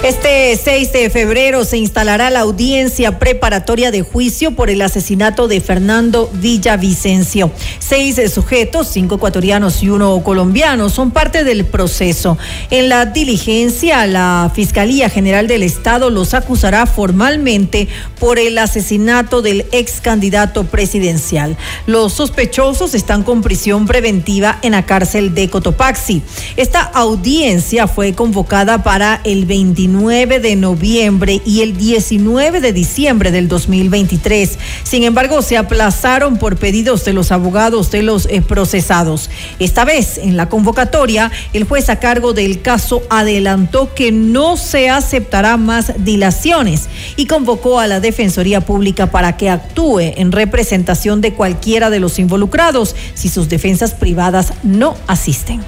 Este 6 de febrero se instalará la audiencia preparatoria de juicio por el asesinato de Fernando Villavicencio. Seis sujetos, cinco ecuatorianos y uno colombiano, son parte del proceso. En la diligencia, la Fiscalía General del Estado los acusará formalmente por el asesinato del ex candidato presidencial. Los sospechosos están con prisión preventiva en la cárcel de Cotopaxi. Esta audiencia fue convocada para el 29 de noviembre y el 19 de diciembre del 2023. Sin embargo, se aplazaron por pedidos de los abogados de los eh, procesados. Esta vez, en la convocatoria, el juez a cargo del caso adelantó que no se aceptará más dilaciones y convocó a la Defensoría Pública para que actúe en representación de cualquiera de los involucrados si sus defensas privadas no asisten.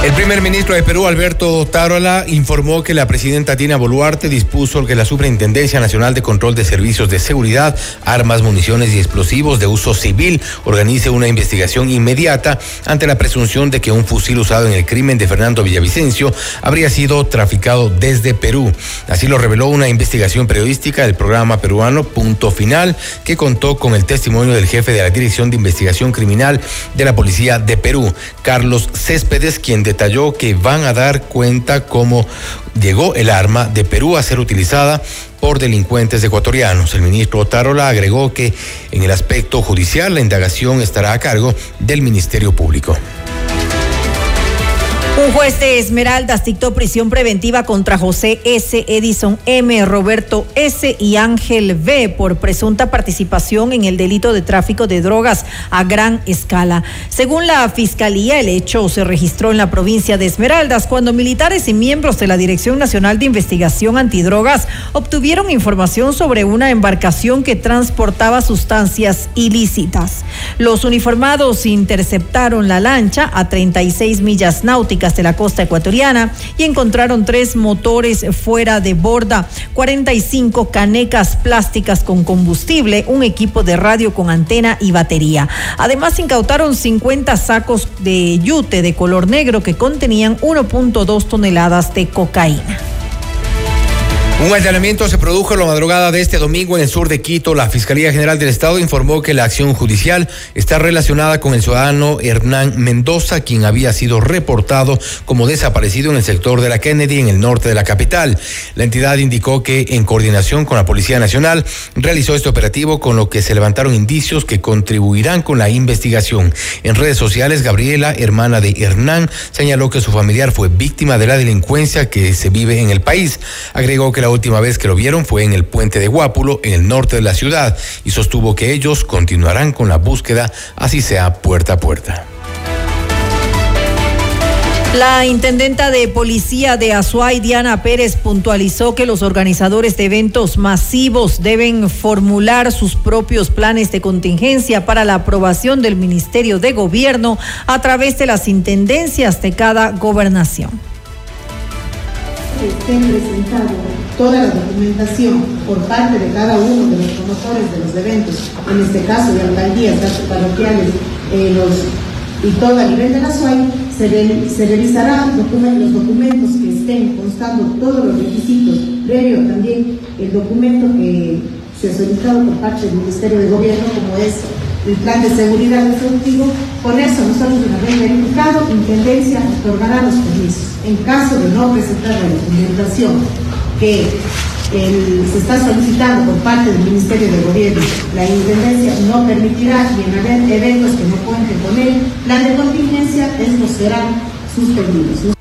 El primer ministro de Perú, Alberto Tarola, informó que la presidenta Dina Boluarte dispuso que la Superintendencia Nacional de Control de Servicios de Seguridad, Armas, Municiones y Explosivos de uso civil organice una investigación inmediata ante la presunción de que un fusil usado en el crimen de Fernando Villavicencio habría sido traficado desde Perú. Así lo reveló una investigación periodística del programa peruano Punto Final, que contó con el testimonio del jefe de la Dirección de Investigación Criminal de la Policía de Perú, Carlos Céspedes, quien detalló que van a dar cuenta cómo llegó el arma de Perú a ser utilizada por delincuentes ecuatorianos. El ministro Otarola agregó que en el aspecto judicial la indagación estará a cargo del Ministerio Público. Un juez de Esmeraldas dictó prisión preventiva contra José S., Edison M., Roberto S. y Ángel B. por presunta participación en el delito de tráfico de drogas a gran escala. Según la Fiscalía, el hecho se registró en la provincia de Esmeraldas cuando militares y miembros de la Dirección Nacional de Investigación Antidrogas obtuvieron información sobre una embarcación que transportaba sustancias ilícitas. Los uniformados interceptaron la lancha a 36 millas náuticas de la costa ecuatoriana y encontraron tres motores fuera de borda, 45 canecas plásticas con combustible, un equipo de radio con antena y batería. Además, incautaron 50 sacos de yute de color negro que contenían 1.2 toneladas de cocaína. Un allanamiento se produjo en la madrugada de este domingo en el sur de Quito. La Fiscalía General del Estado informó que la acción judicial está relacionada con el ciudadano Hernán Mendoza, quien había sido reportado como desaparecido en el sector de la Kennedy, en el norte de la capital. La entidad indicó que, en coordinación con la Policía Nacional, realizó este operativo, con lo que se levantaron indicios que contribuirán con la investigación. En redes sociales, Gabriela, hermana de Hernán, señaló que su familiar fue víctima de la delincuencia que se vive en el país. Agregó que la la última vez que lo vieron fue en el puente de Guápulo, en el norte de la ciudad, y sostuvo que ellos continuarán con la búsqueda, así sea puerta a puerta. La intendenta de policía de Azuay, Diana Pérez, puntualizó que los organizadores de eventos masivos deben formular sus propios planes de contingencia para la aprobación del Ministerio de Gobierno a través de las intendencias de cada gobernación. Estén presentados toda la documentación por parte de cada uno de los promotores de los eventos, en este caso de alcaldías, datos parroquiales eh, y todo a nivel de la SUAI, se, se revisarán los documentos que estén constando todos los requisitos, previo también el documento que se ha solicitado por parte del Ministerio de Gobierno, como es el plan de seguridad ejecutivo, con eso nosotros una vez verificado, Intendencia otorgará los permisos. En caso de no presentar la documentación que se está solicitando por parte del Ministerio de Gobierno. La Intendencia no permitirá y en haber eventos que no cuenten con el plan de contingencia, estos serán suspendidos.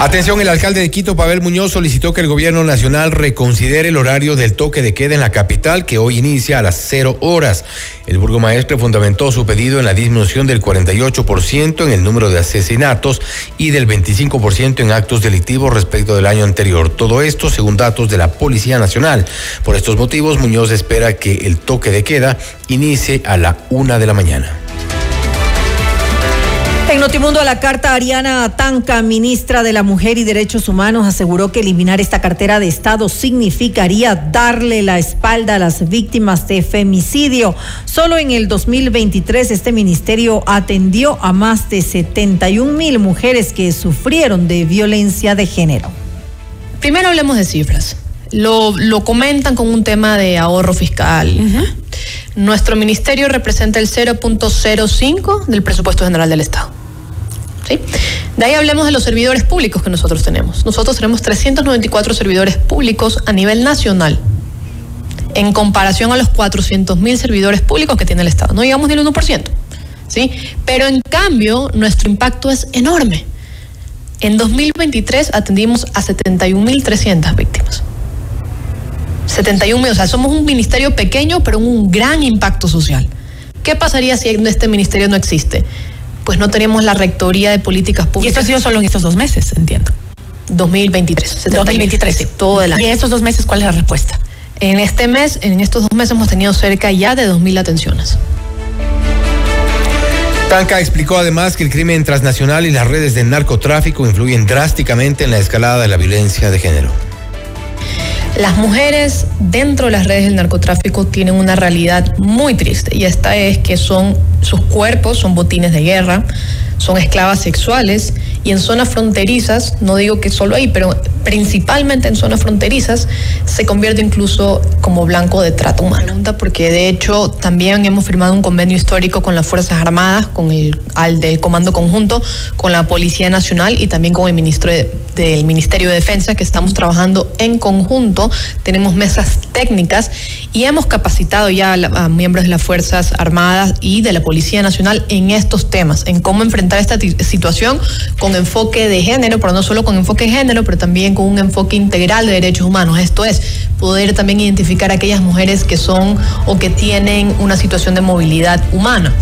Atención, el alcalde de Quito, Pavel Muñoz, solicitó que el gobierno nacional reconsidere el horario del toque de queda en la capital, que hoy inicia a las cero horas. El burgomaestre fundamentó su pedido en la disminución del 48% en el número de asesinatos y del 25% en actos delictivos respecto del año anterior. Todo esto según datos de la Policía Nacional. Por estos motivos, Muñoz espera que el toque de queda inicie a la una de la mañana. En Notimundo a la carta, Ariana Tanca, ministra de la Mujer y Derechos Humanos, aseguró que eliminar esta cartera de Estado significaría darle la espalda a las víctimas de femicidio. Solo en el 2023 este ministerio atendió a más de 71 mil mujeres que sufrieron de violencia de género. Primero hablemos de cifras. Lo, comentan con un tema de ahorro fiscal. Nuestro ministerio representa el 0.05 del presupuesto general del Estado. ¿Sí? De ahí hablemos de los servidores públicos que nosotros tenemos. Nosotros tenemos 394 servidores públicos a nivel nacional, en comparación a los 400 mil servidores públicos que tiene el Estado. No llegamos ni el 1%. ¿sí? Pero en cambio, nuestro impacto es enorme. En 2023 atendimos a 71.300 víctimas. 71 mil, o sea, somos un ministerio pequeño, pero un gran impacto social. ¿Qué pasaría si este ministerio no existe? Pues no tenemos la rectoría de políticas públicas. Y esto ha sido solo en estos dos meses, entiendo. 2023. 2023. Sí, todo el año. ¿Y estos dos meses cuál es la respuesta? En este mes, en estos dos meses hemos tenido cerca ya de 2.000 atenciones. Tanca explicó además que el crimen transnacional y las redes de narcotráfico influyen drásticamente en la escalada de la violencia de género. Las mujeres dentro de las redes del narcotráfico tienen una realidad muy triste y esta es que son sus cuerpos son botines de guerra, son esclavas sexuales y en zonas fronterizas, no digo que solo ahí, pero principalmente en zonas fronterizas, se convierte incluso como blanco de trato humano. Porque de hecho también hemos firmado un convenio histórico con las Fuerzas Armadas, con el al del Comando Conjunto, con la Policía Nacional y también con el ministro del Ministerio de Defensa, que estamos trabajando en conjunto. Tenemos mesas técnicas y hemos capacitado ya a miembros de las Fuerzas Armadas y de la Policía Nacional en estos temas, en cómo enfrentar esta situación con enfoque de género, pero no solo con enfoque de género, pero también con un enfoque integral de derechos humanos. Esto es, poder también identificar a aquellas mujeres que son o que tienen una situación de movilidad humana.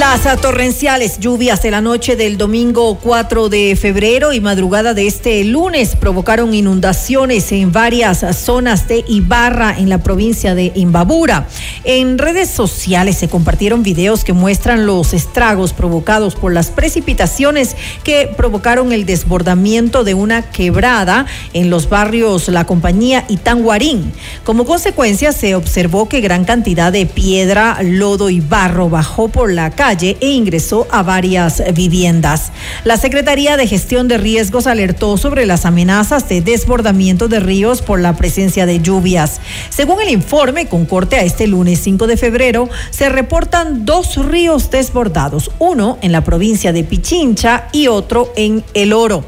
Las torrenciales lluvias de la noche del domingo 4 de febrero y madrugada de este lunes provocaron inundaciones en varias zonas de Ibarra en la provincia de Imbabura. En redes sociales se compartieron videos que muestran los estragos provocados por las precipitaciones que provocaron el desbordamiento de una quebrada en los barrios La Compañía y Tanguarín. Como consecuencia se observó que gran cantidad de piedra, lodo y barro bajó por la calle e ingresó a varias viviendas. La Secretaría de Gestión de Riesgos alertó sobre las amenazas de desbordamiento de ríos por la presencia de lluvias. Según el informe, con corte a este lunes 5 de febrero, se reportan dos ríos desbordados, uno en la provincia de Pichincha y otro en El Oro.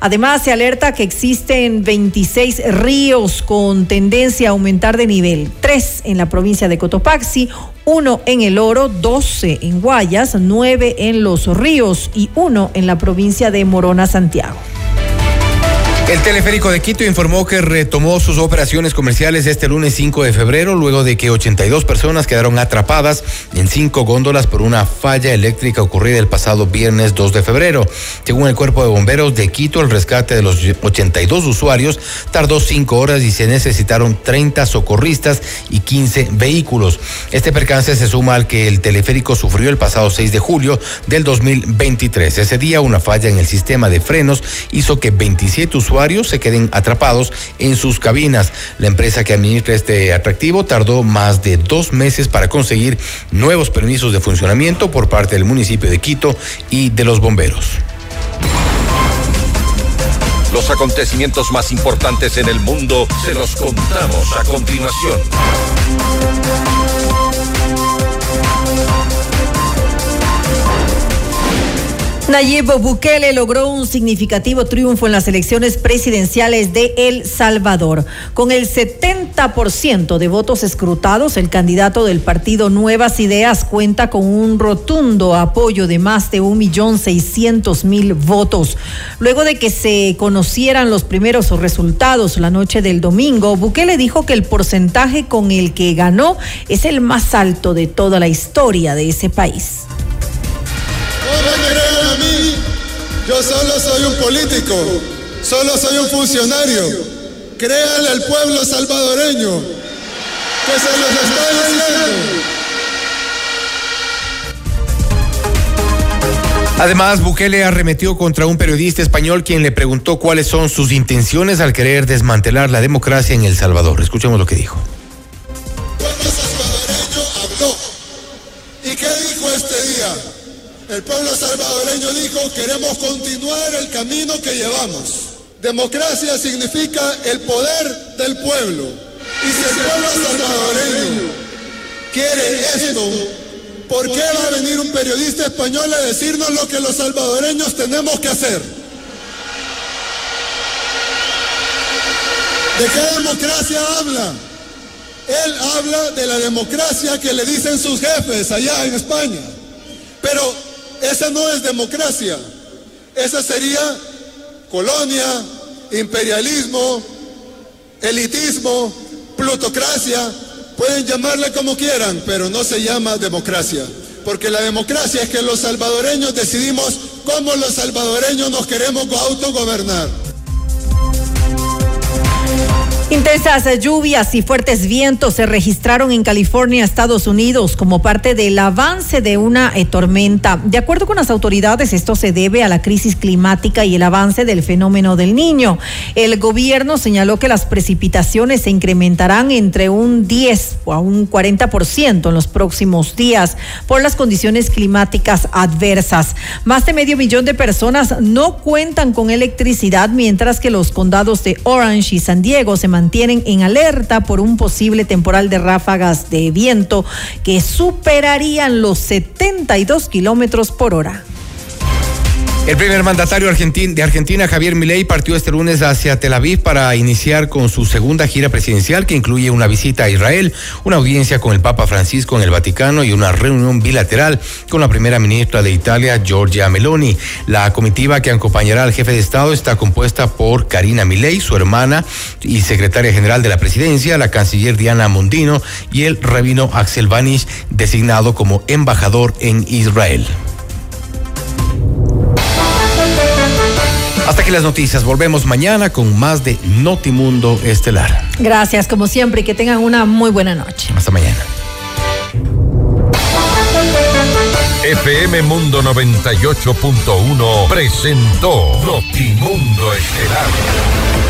Además, se alerta que existen 26 ríos con tendencia a aumentar de nivel, tres en la provincia de Cotopaxi, uno en El Oro, 12 en Guayas, nueve en Los Ríos y uno en la provincia de Morona, Santiago. El teleférico de Quito informó que retomó sus operaciones comerciales este lunes 5 de febrero, luego de que 82 personas quedaron atrapadas en cinco góndolas por una falla eléctrica ocurrida el pasado viernes 2 de febrero. Según el Cuerpo de Bomberos de Quito, el rescate de los 82 usuarios tardó cinco horas y se necesitaron 30 socorristas y 15 vehículos. Este percance se suma al que el teleférico sufrió el pasado 6 de julio del 2023. Ese día, una falla en el sistema de frenos hizo que 27 usuarios se queden atrapados en sus cabinas. La empresa que administra este atractivo tardó más de dos meses para conseguir nuevos permisos de funcionamiento por parte del municipio de Quito y de los bomberos. Los acontecimientos más importantes en el mundo se los contamos a continuación. Nayib Bukele logró un significativo triunfo en las elecciones presidenciales de El Salvador. Con el 70% de votos escrutados, el candidato del partido Nuevas Ideas cuenta con un rotundo apoyo de más de 1.600.000 votos. Luego de que se conocieran los primeros resultados la noche del domingo, Bukele dijo que el porcentaje con el que ganó es el más alto de toda la historia de ese país. Yo solo soy un político, solo soy un funcionario. Créanle al pueblo salvadoreño que se los está. Además, Bukele arremetió contra un periodista español quien le preguntó cuáles son sus intenciones al querer desmantelar la democracia en El Salvador. Escuchemos lo que dijo. El pueblo salvadoreño dijo, queremos continuar el camino que llevamos. Democracia significa el poder del pueblo. Y si el pueblo salvadoreño quiere esto, ¿por qué va a venir un periodista español a decirnos lo que los salvadoreños tenemos que hacer? ¿De qué democracia habla? Él habla de la democracia que le dicen sus jefes allá en España. Pero esa no es democracia. Esa sería colonia, imperialismo, elitismo, plutocracia. Pueden llamarle como quieran, pero no se llama democracia. Porque la democracia es que los salvadoreños decidimos cómo los salvadoreños nos queremos autogobernar. Intensas lluvias y fuertes vientos se registraron en California, Estados Unidos, como parte del avance de una eh, tormenta. De acuerdo con las autoridades, esto se debe a la crisis climática y el avance del fenómeno del niño. El gobierno señaló que las precipitaciones se incrementarán entre un 10 o un 40% en los próximos días por las condiciones climáticas adversas. Más de medio millón de personas no cuentan con electricidad, mientras que los condados de Orange y San Diego se mantienen en alerta por un posible temporal de ráfagas de viento que superarían los 72 kilómetros por hora. El primer mandatario de Argentina, Javier Milei, partió este lunes hacia Tel Aviv para iniciar con su segunda gira presidencial que incluye una visita a Israel, una audiencia con el Papa Francisco en el Vaticano y una reunión bilateral con la primera ministra de Italia, Giorgia Meloni. La comitiva que acompañará al jefe de Estado está compuesta por Karina Milei, su hermana y secretaria general de la presidencia, la canciller Diana Mondino y el rabino Axel Vanish, designado como embajador en Israel. Hasta aquí las noticias. Volvemos mañana con más de Notimundo Estelar. Gracias, como siempre, y que tengan una muy buena noche. Hasta mañana. FM Mundo 98.1 presentó Notimundo Estelar.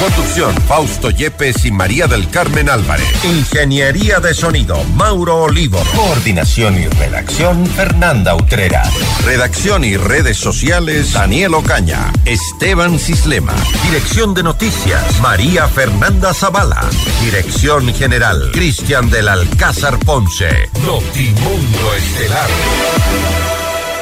Conducción, Fausto Yepes y María del Carmen Álvarez. Ingeniería de sonido, Mauro Olivo. Coordinación y redacción, Fernanda Utrera. Redacción y redes sociales, Daniel Ocaña. Esteban Cislema. Dirección de noticias, María Fernanda Zavala. Dirección general, Cristian del Alcázar Ponce. Notimundo Estelar.